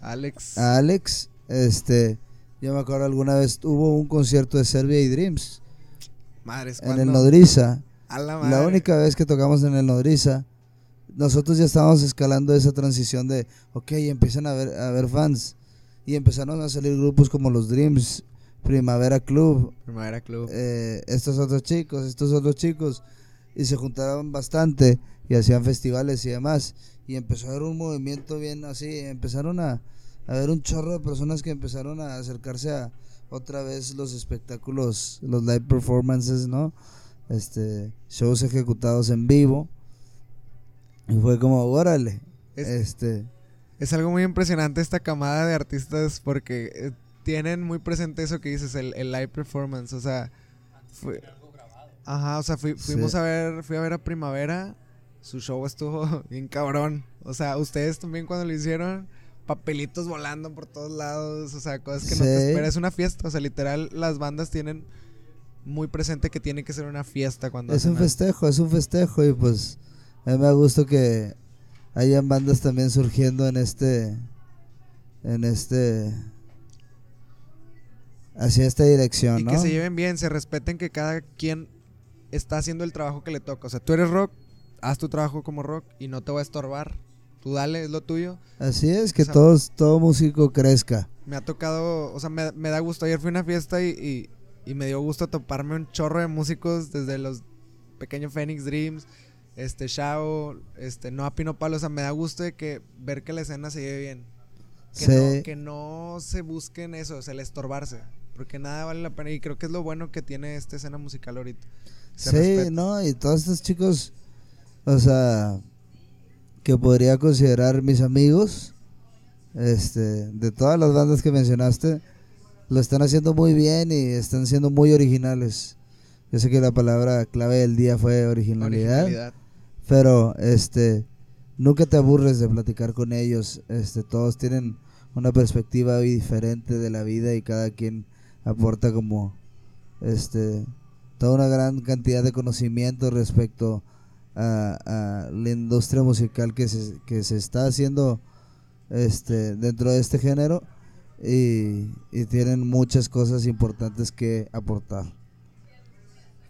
Speaker 1: Alex.
Speaker 2: a Alex este, yo me acuerdo alguna vez hubo un concierto de Serbia y Dreams
Speaker 1: Madres,
Speaker 2: en el Nodriza.
Speaker 1: A la,
Speaker 2: la, única vez que tocamos en el Nodriza, nosotros ya estábamos escalando esa transición de, ok, empiezan a ver, a ver fans. Y empezaron a salir grupos como los Dreams, Primavera Club.
Speaker 1: Primavera Club.
Speaker 2: Eh, estos otros chicos, estos otros chicos. Y se juntaron bastante y hacían festivales y demás. Y empezó a haber un movimiento bien así. Empezaron a, a ver un chorro de personas que empezaron a acercarse a otra vez los espectáculos, los live performances, ¿no? Este, shows ejecutados en vivo. Y fue como, órale.
Speaker 1: Es,
Speaker 2: este
Speaker 1: es algo muy impresionante esta camada de artistas porque eh, tienen muy presente eso que dices, el, el live performance, o sea, fue, Ajá, o sea, fuimos a ver, fui a ver a Primavera, su show estuvo bien cabrón. O sea, ustedes también cuando lo hicieron, papelitos volando por todos lados, o sea, cosas que no te esperas. Es una fiesta, o sea, literal, las bandas tienen muy presente que tiene que ser una fiesta cuando...
Speaker 2: Es un festejo, es un festejo y pues a mí me gusta que hayan bandas también surgiendo en este... En este... Hacia esta dirección,
Speaker 1: y que se lleven bien, se respeten que cada quien está haciendo el trabajo que le toca. O sea, tú eres rock, haz tu trabajo como rock y no te va a estorbar tú dale, es lo tuyo.
Speaker 2: Así es, que todos, todo músico crezca.
Speaker 1: Me ha tocado, o sea, me, da gusto. Ayer fui a una fiesta y, me dio gusto toparme un chorro de músicos desde los pequeños Phoenix Dreams, este Shao, este Noah Pino Palo. O sea, me da gusto de que ver que la escena se lleve bien. Que, no, que no se busquen eso, o sea, el estorbarse. Porque nada vale la pena. Y creo que es lo bueno que tiene esta escena musical ahorita.
Speaker 2: sí, no, y todos estos chicos, o sea, que podría considerar mis amigos, este, de todas las bandas que mencionaste, lo están haciendo muy bien y están siendo muy originales. Yo sé que la palabra clave del día fue originalidad, pero este nunca te aburres de platicar con ellos. Este, todos tienen una perspectiva diferente de la vida y cada quien aporta como este toda una gran cantidad de conocimiento respecto a, la industria musical que se, que se está haciendo este dentro de este género y, tienen muchas cosas importantes que aportar.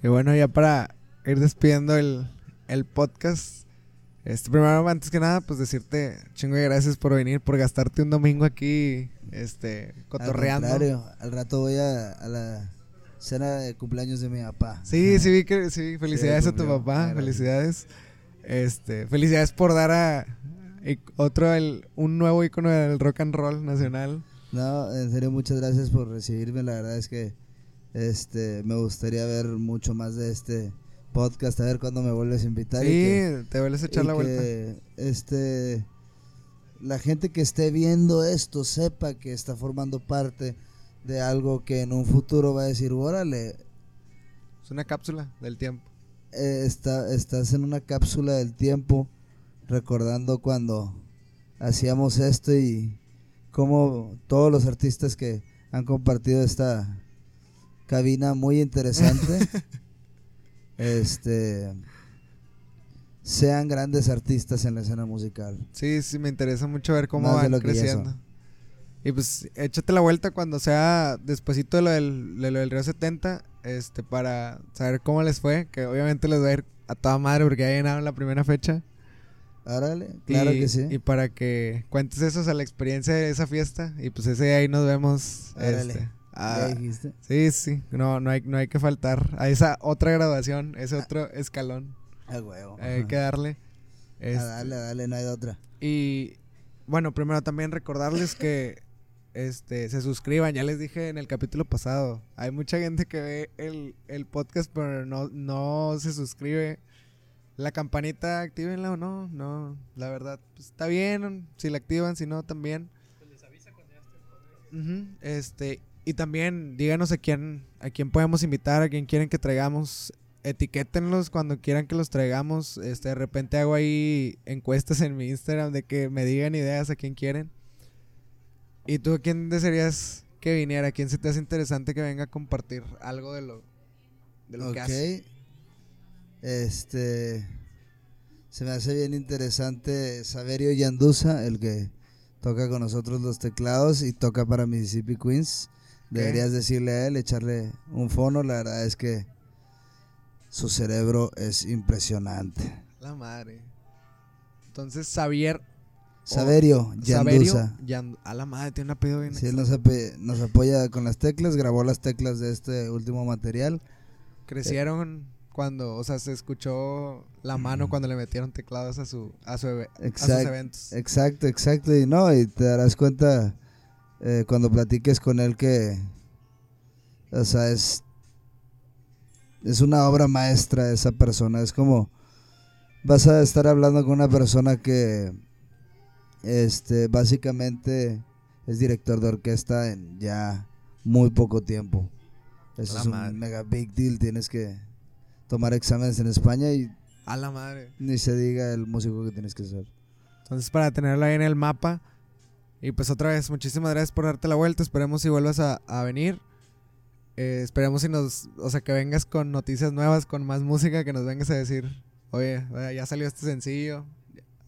Speaker 1: Y bueno, ya para ir despidiendo el, el podcast, Este, primero, antes que nada, pues decirte chingo de gracias por venir, por gastarte un domingo aquí, este, cotorreando.
Speaker 2: Al al rato voy a, la cena de cumpleaños de mi papá.
Speaker 1: Sí, sí vi que, sí, felicidades a tu papá, felicidades. Este, felicidades por dar a otro, el, un nuevo icono del rock and roll nacional.
Speaker 2: No, en serio, muchas gracias por recibirme, la verdad es que, este, me gustaría ver mucho más de este podcast, a ver cuándo me vuelves a invitar.
Speaker 1: Sí, te vuelves a echar la vuelta.
Speaker 2: Este, la gente que esté viendo esto sepa que está formando parte de algo que en un futuro va a decir, órale.
Speaker 1: Es una cápsula del tiempo.
Speaker 2: Eh, está, estás en una cápsula del tiempo recordando cuando hacíamos esto y como todos los artistas que han compartido esta cabina muy interesante este sean grandes artistas en la escena musical.
Speaker 1: Sí, sí, me interesa mucho ver cómo van creciendo. Y pues échate la vuelta cuando sea despuesito de lo del, de lo del Río 70, este, para saber cómo les fue, que obviamente les va a ir a toda madre porque ya llenaron la primera fecha.
Speaker 2: Árale, claro que sí.
Speaker 1: Y para que cuentes eso, o la experiencia de esa fiesta, y pues ese ahí nos vemos. Este, Ah, sí, sí, no, no, hay, no hay que faltar a esa otra graduación, ese ah. otro escalón.
Speaker 2: Ah, huevo.
Speaker 1: Hay que darle.
Speaker 2: Este, dale, dale, no hay otra.
Speaker 1: Y bueno, primero también recordarles que este se suscriban, ya les dije en el capítulo pasado, hay mucha gente que ve el, el podcast pero no, no se suscribe. La campanita, actívenla o no, no, la verdad, pues, está bien, si la activan, si no, también. Pues les avisa cuando ya Este, y también díganos a quién, a quién podemos invitar, a quién quieren que traigamos. Etiquétenlos cuando quieran que los traigamos. Este, de repente hago ahí encuestas en mi Instagram de que me digan ideas a quién quieren. ¿Y tú a quién desearías que viniera? ¿A quién se te hace interesante que venga a compartir algo de lo, de lo que hace?
Speaker 2: Este. Se me hace bien interesante Saverio Yandusa, el que toca con nosotros los teclados y toca para Mississippi Queens. Deberías decirle a él, echarle un fono. La verdad es que su cerebro es impresionante.
Speaker 1: La madre. Entonces, Xavier.
Speaker 2: Saverio, Yandusa.
Speaker 1: a la madre, tiene un apellido bien.
Speaker 2: Sí, él nos, nos, apoya con las teclas, grabó las teclas de este último material.
Speaker 1: Crecieron cuando, o sea, se escuchó la mano cuando le metieron teclados a su a, su, a sus eventos.
Speaker 2: Exacto, exacto. Y no, y te darás cuenta eh, cuando platiques con él que, o sea, es, es una obra maestra esa persona. Es como, vas a estar hablando con una persona que, este, básicamente es director de orquesta en ya muy poco tiempo. Eso es un mega big deal. Tienes que tomar exámenes en España y.
Speaker 1: A la madre.
Speaker 2: Ni se diga el músico que tienes que ser.
Speaker 1: Entonces, para tenerlo ahí en el mapa, y pues otra vez, muchísimas gracias por darte la vuelta. Esperemos si vuelvas a, venir. Eh, esperemos si nos, o sea, que vengas con noticias nuevas, con más música, que nos vengas a decir, oye, ya salió este sencillo.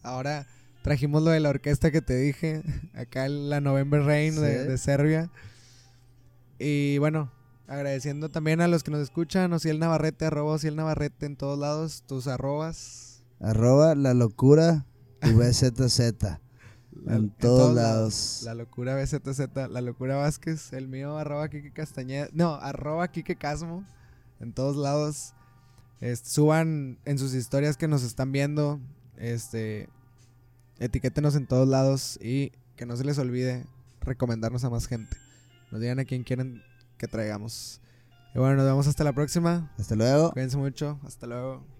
Speaker 1: Ahora trajimos lo de la orquesta que te dije, acá la November Rain de, Serbia. Y bueno, agradeciendo también a los que nos escuchan, el Navarrete, arroba el Navarrete en todos lados, tus arrobas.
Speaker 2: Arroba la locura VZZ. En, todos, lados.
Speaker 1: La locura BZZ, la locura Vázquez, el mío arroba Kike Castañeda, no, arroba Kike Casmo, en todos lados. suban en sus historias que nos están viendo, este, etiquétenos en todos lados y que no se les olvide recomendarnos a más gente. Nos digan a quién quieren que traigamos. Y bueno, nos vemos hasta la próxima.
Speaker 2: Hasta luego.
Speaker 1: Cuídense mucho. Hasta luego.